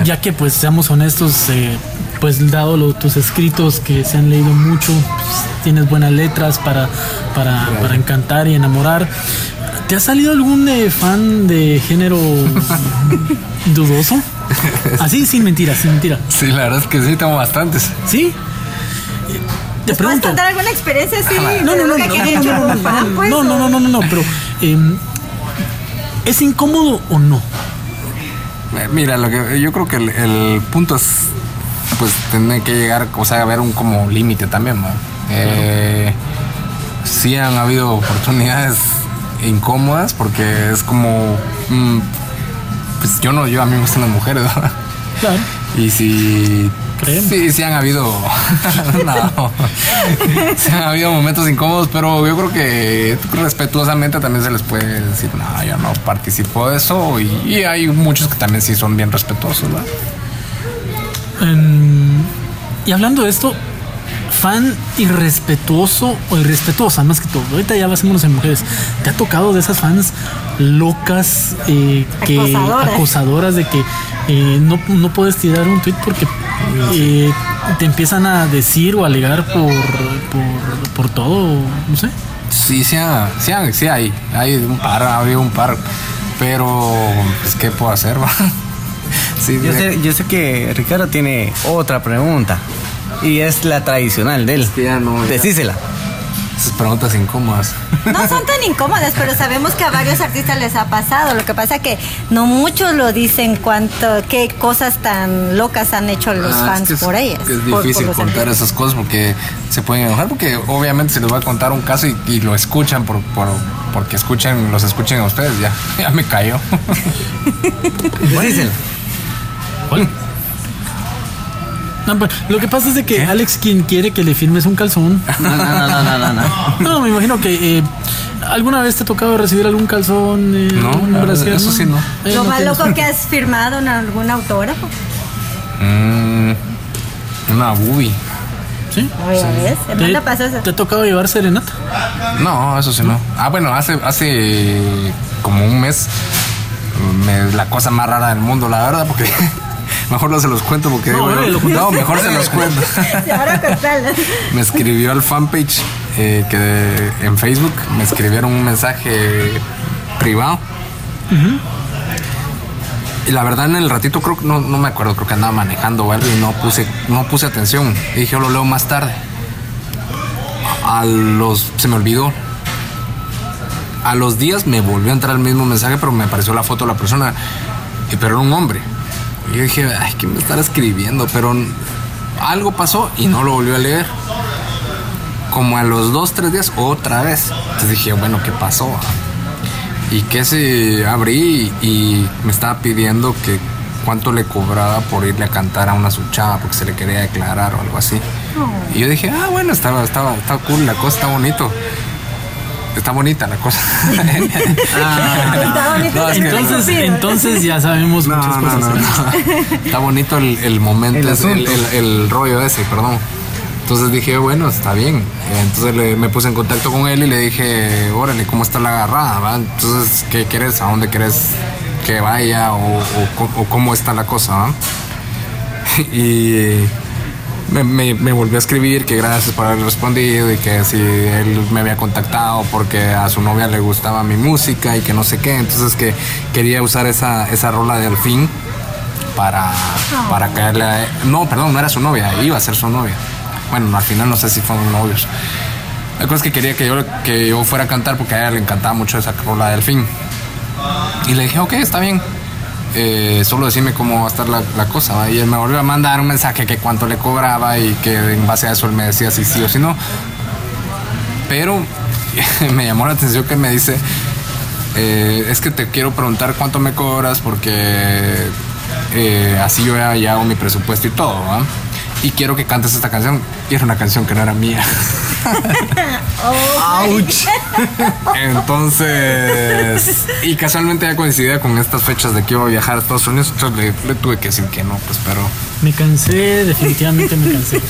ya que pues seamos honestos, eh, pues dado lo- tus escritos que se han leído mucho, pues, tienes buenas letras para, para, para encantar y enamorar. ¿Te ha salido algún eh, fan de género dudoso? Así, sin mentira, sin mentira. Sí, la verdad es que sí, tengo bastantes. ¿Sí? Eh, Te ¿Puedes pregunto. contar alguna experiencia así? No, no, no, pues, no, no, no, no, no, no, pero em, ¿es incómodo o no? Eh, Mira, lo que yo creo que el, el punto es pues tener que llegar, o sea, a ver un como límite también, ¿no? Eh, sí han habido oportunidades incómodas porque es como mm, pues yo no, yo a mí me gustan las mujeres, ¿no? Claro. Y si Créeme. sí, sí han habido no, sí han habido momentos incómodos, pero yo creo que respetuosamente también se les puede decir, no, yo no participo de eso y, y hay muchos que también sí son bien respetuosos, ¿verdad? Y hablando de esto, fan irrespetuoso o irrespetuosa, más que todo. Ahorita ya basémonos en mujeres. ¿Te ha tocado de esas fans locas eh, que Acosadoras. acosadoras de que eh, no, no puedes tirar un tweet porque eh, te empiezan a decir o alegar por, por, por todo, no sé? Sí, sí, ha- sí, ha- sí hay, hay un par, ha habido un par, pero pues qué puedo hacer, va? Sí, Yo de- sé, yo sé que Ricardo tiene otra pregunta. Y es la tradicional de él. ya no, ya. Decísela. Esas preguntas incómodas. No son tan incómodas, pero sabemos que a varios artistas les ha pasado. Lo que pasa que no muchos lo dicen cuánto, qué cosas tan locas han hecho los Ah, fans es que es, por ellas. es por- por difícil contar artistas. esas cosas porque se pueden enojar porque obviamente se les va a contar un caso y, y lo escuchan por, por- porque escuchan, los escuchen a ustedes, ya, ya me cayó. Díselo. ¿Cuál? No, pero lo que pasa es de que Alex quien quiere que le firmes un calzón. No, no, no, no, no, no, no. No, me imagino que eh, alguna vez te ha tocado recibir algún calzón, eh, No, un brasier, eso sí no. Eh, Lo no más tienes- loco que has firmado en algún autógrafo. Mm, una bubi. ¿Sí? Oye, ¿ves? ¿En ¿Te, eso? ¿Te ha tocado llevar serenata? No, eso sí no. Ah, bueno, hace, hace como un mes me- la cosa más rara del mundo, la verdad, porque mejor no se los cuento porque No, órale, lo no, mejor se los cuento. Me escribió al fanpage eh, que en Facebook me escribieron un mensaje privado. Y la verdad en el ratito creo que no, no me acuerdo, creo que andaba manejando o algo y no puse, no puse atención. Y dije, yo lo leo más tarde. A los. se me olvidó. A los días me volvió a entrar el mismo mensaje, pero me apareció la foto de la persona. y- Pero era un hombre. Yo dije, ay, ¿quién me estará escribiendo? Pero algo pasó y no lo volvió a leer. Como a los dos, tres días, otra vez. Entonces dije, bueno, ¿qué pasó? Y que se abrí y me estaba pidiendo que cuánto le cobraba por irle a cantar a una su chava porque se le quería declarar o algo así. Y yo dije, ah, bueno, estaba, estaba, estaba cool, la cosa está bonito. Está bonita la cosa. Está bonito. No, es que- Entonces, ya sabemos No, muchas cosas. no, no. Está bonito el, el momento, El es el, asunto. el- el rollo ese, perdón. Entonces dije, bueno, está bien. Entonces le- me puse en contacto con él y le dije, órale, ¿cómo está la agarrada? va? Entonces, ¿qué quieres? ¿A dónde quieres que vaya? ¿O, o co- o cómo está la cosa? va? Y me, me- me volvió a escribir que gracias por haber respondido y que si él me había contactado porque a su novia le gustaba mi música y que no sé qué. Entonces que quería usar esa, esa rola de al fin para, para caerle a... No, perdón, no era su novia, iba a ser su novia. Bueno, al final no sé si fueron novios. La cosa es que quería que yo, que yo fuera a cantar porque a ella le encantaba mucho esa rola de al fin. Y le dije, ok, está bien. Eh, solo decime cómo va a estar la, cosa. Y él me volvió a mandar un mensaje que cuánto le cobraba y que en base a eso él me decía si sí o si no. Pero me llamó la atención que me dice, eh, es que te quiero preguntar cuánto me cobras porque eh, así yo ya, hago mi presupuesto y todo. Y quiero que cantes esta canción. Y era una canción que no era mía. ¡Auch! Entonces, y casualmente ya coincidía con estas fechas de que iba a viajar a Estados Unidos, entonces le, le tuve que decir que no, pues, pero Me cansé, definitivamente me cansé.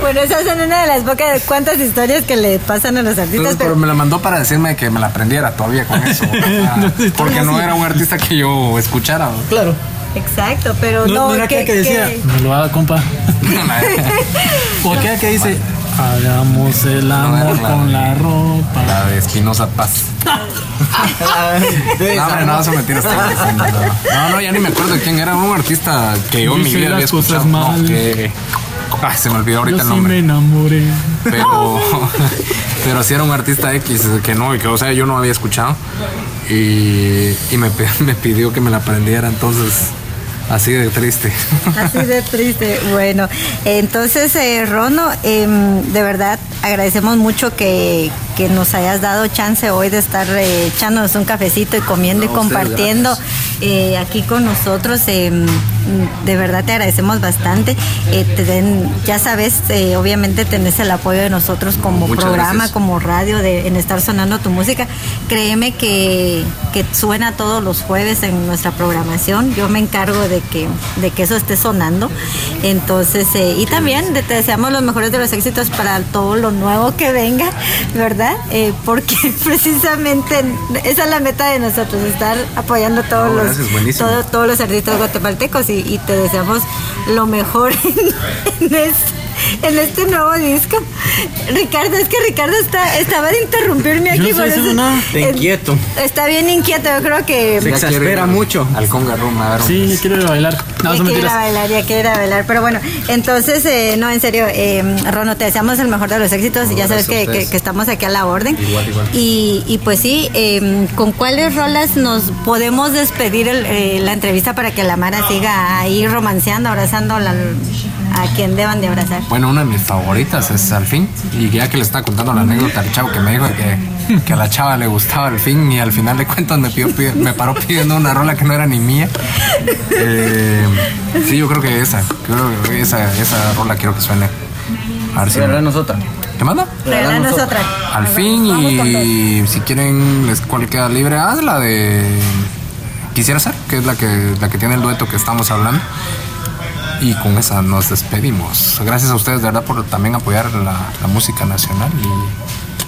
Bueno, esas son una de las pocas de cuantas historias que le pasan a los artistas. Entonces, pero Pero, me la mandó para decirme que me la aprendiera todavía con eso. o sea, porque no era un artista que yo escuchara. Claro. Exacto, pero No, no, era que, aquel que decía, que- me lo haga, compa. O aquella que dice, hagamos el amor la con de- la ropa. La de Espinosa Paz. No, hombre, no, eso ya ni me acuerdo de quién era. Un artista que yo en mi vida había escuchado. No, mal. que- Ay, se me olvidó ahorita Yo el sí nombre. me enamoré. pero pero sí era un artista X que no, que o sea, yo no había escuchado y, y me, me pidió que me la aprendiera, entonces así de triste. Así de triste. Bueno, entonces, eh, Rono, em, de verdad agradecemos mucho que, que nos hayas dado chance hoy de estar eh, echándonos un cafecito y comiendo y No, compartiendo eh, aquí con nosotros. em, de verdad te agradecemos bastante. Eh, te den- ya sabes, eh, obviamente tenés el apoyo de nosotros como Muchas programa, gracias. como radio, de, en estar sonando tu música. Créeme que, que suena todos los jueves en nuestra programación. Yo me encargo de que, de que eso esté sonando. Entonces, eh, y también te deseamos los mejores de los éxitos para todo lo nuevo que venga, ¿verdad? Eh, porque precisamente esa es la meta de nosotros, estar apoyando a todos No, los todo- todos los artistas guatemaltecos y, y te deseamos lo mejor en, en es- en este nuevo disco. Ricardo, es que Ricardo está, estaba de interrumpirme Yo no aquí. estoy por eso- nada. Está Eh, inquieto. Está bien inquieto, yo creo que... Se quiere exaspera mucho. Al conga room, a ver. Sí, ya quiero ir a bailar. No, ya quiere ir a bailar, ya quiere ir a bailar. Pero bueno, entonces, eh, no, en serio, eh, Rono, te deseamos el mejor de los éxitos y ya sabes que, que- que estamos aquí a la orden. Igual, igual. Y, y pues sí, eh, ¿con cuáles rolas nos podemos despedir el- eh, la entrevista para que la Mara siga ahí romanceando, abrazando la- a quien deban de abrazar? Bueno, una de mis favoritas es Al fin. Y ya que le estaba contando la anécdota al chavo que me dijo que, que a la chava le gustaba Al fin y al final de cuentas me, pidió, pide- me paró pidiendo una rola que no era ni mía. Eh, sí, yo creo que esa. Creo que esa, esa rola quiero que suene. A ver si. Regálanos otra. ¿Qué manda? Regálanos otra. Al fin y si quieren les cual queda libre, haz la de Quisiera ser, que es la que la que tiene el dueto que estamos hablando. Y con esa nos despedimos. Gracias a ustedes de verdad por también apoyar la, música nacional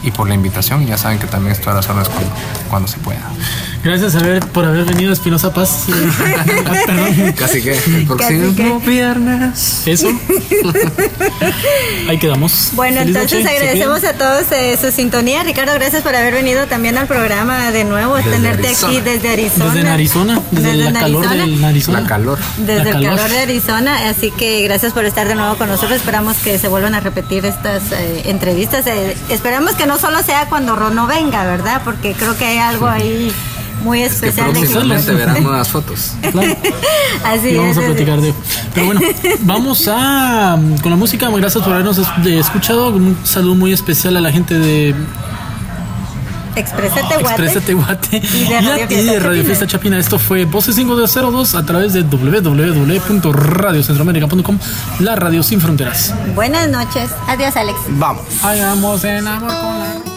y, por la invitación. Ya saben que también estoy a las cuando, cuando se pueda. Gracias a ver, por haber venido Espinosa Paz. Ah, perdón. Casi que el próximo que. viernes. Eso. Ahí quedamos. Bueno, Feliz entonces noche, agradecemos a todos eh, su sintonía. Ricardo, gracias por haber venido también al programa de nuevo, tenerte Arizona. aquí desde Arizona. Desde Arizona, desde, la calor del Arizona. La calor. Desde La el calor. calor de Arizona, así que gracias por estar de nuevo con nosotros. Esperamos que se vuelvan a repetir estas eh, entrevistas. Eh, esperamos que no solo sea cuando Rono venga, ¿verdad? Porque creo que hay algo ahí muy especial. de que- próximamente verán nuevas fotos. Claro. Así Y vamos es, a platicar de. Pero bueno, vamos a. Con la música, gracias por habernos es- escuchado. Un saludo muy especial a la gente de Exprésate, Guate. Exprésate Guate Y de Radio y Fiesta de Radio Chapina. Fiesta Chapina. Esto fue Voces 502 a través de www.radiocentroamerica.com, la radio sin fronteras. Buenas noches. Adiós, Alex. Vamos. Hagamos el amor con la.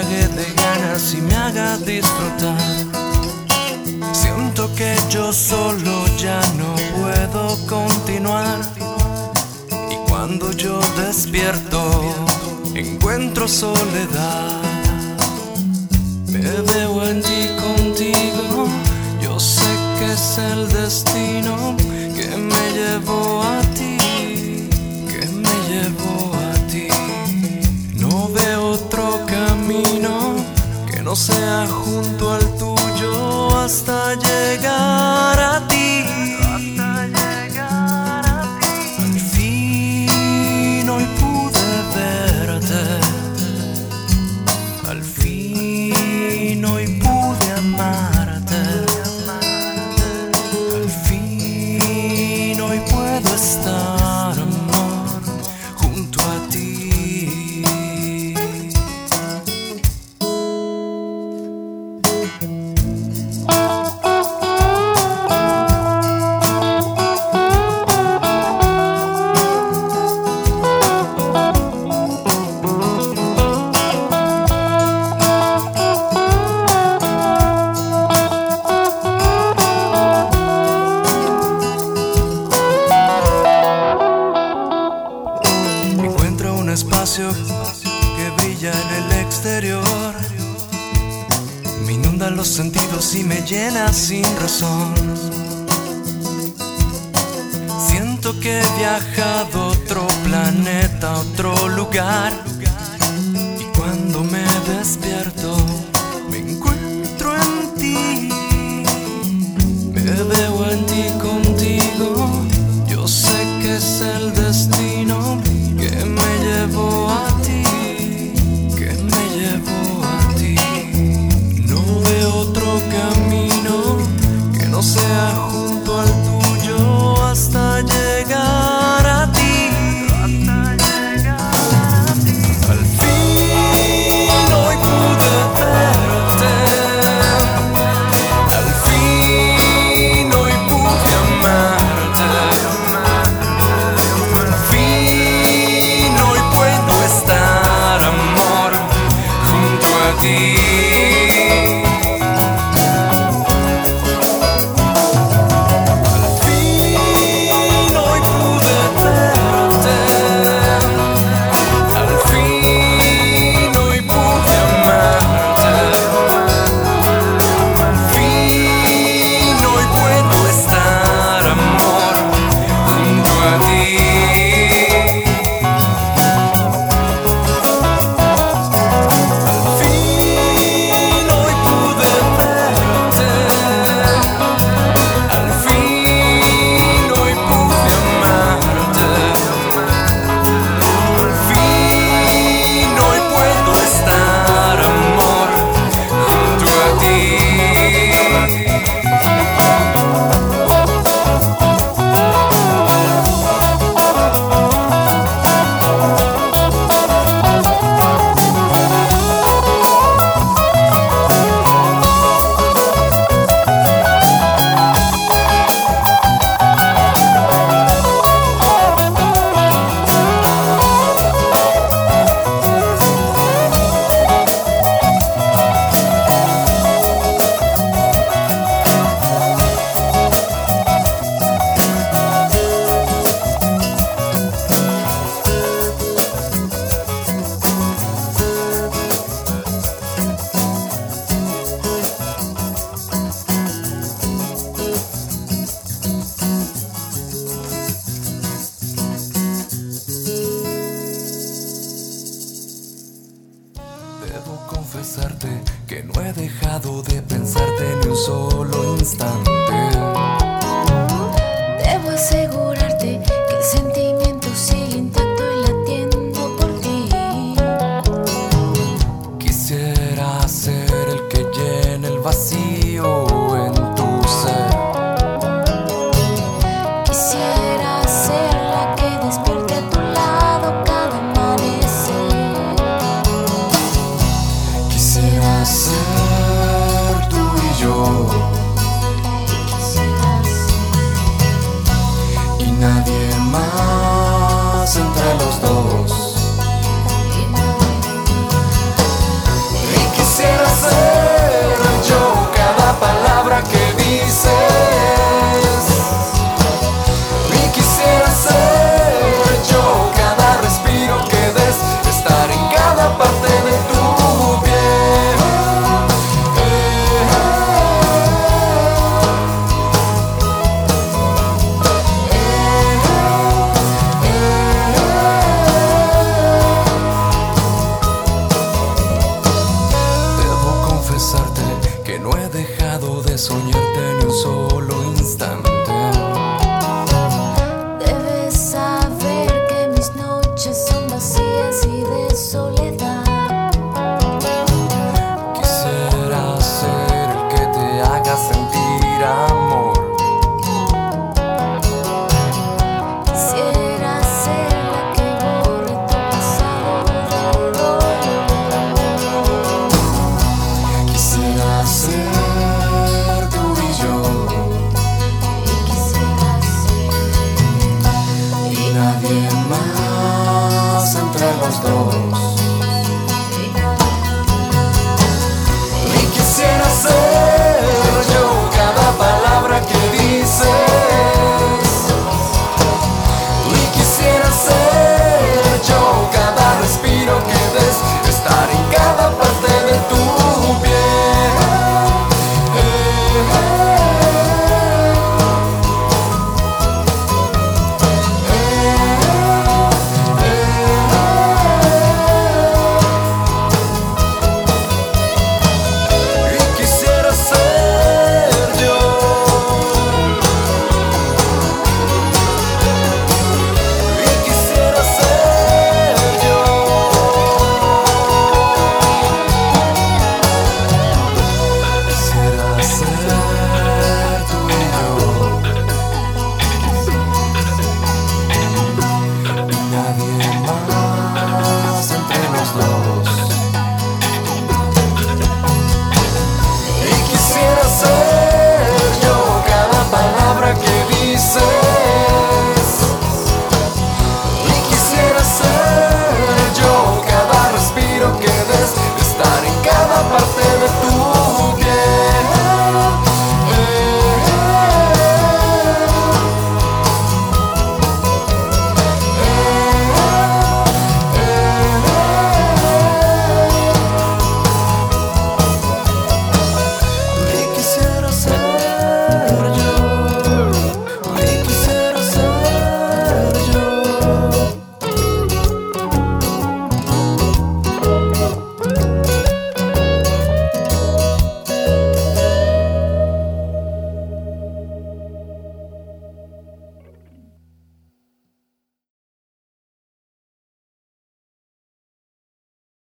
Embriague de ganas y me haga disfrutar. Siento que yo solo ya no puedo continuar. Y cuando yo despierto, encuentro soledad. Me veo en ti contigo, yo sé que es el destino que me llevó a ti, que me llevó no sea junto al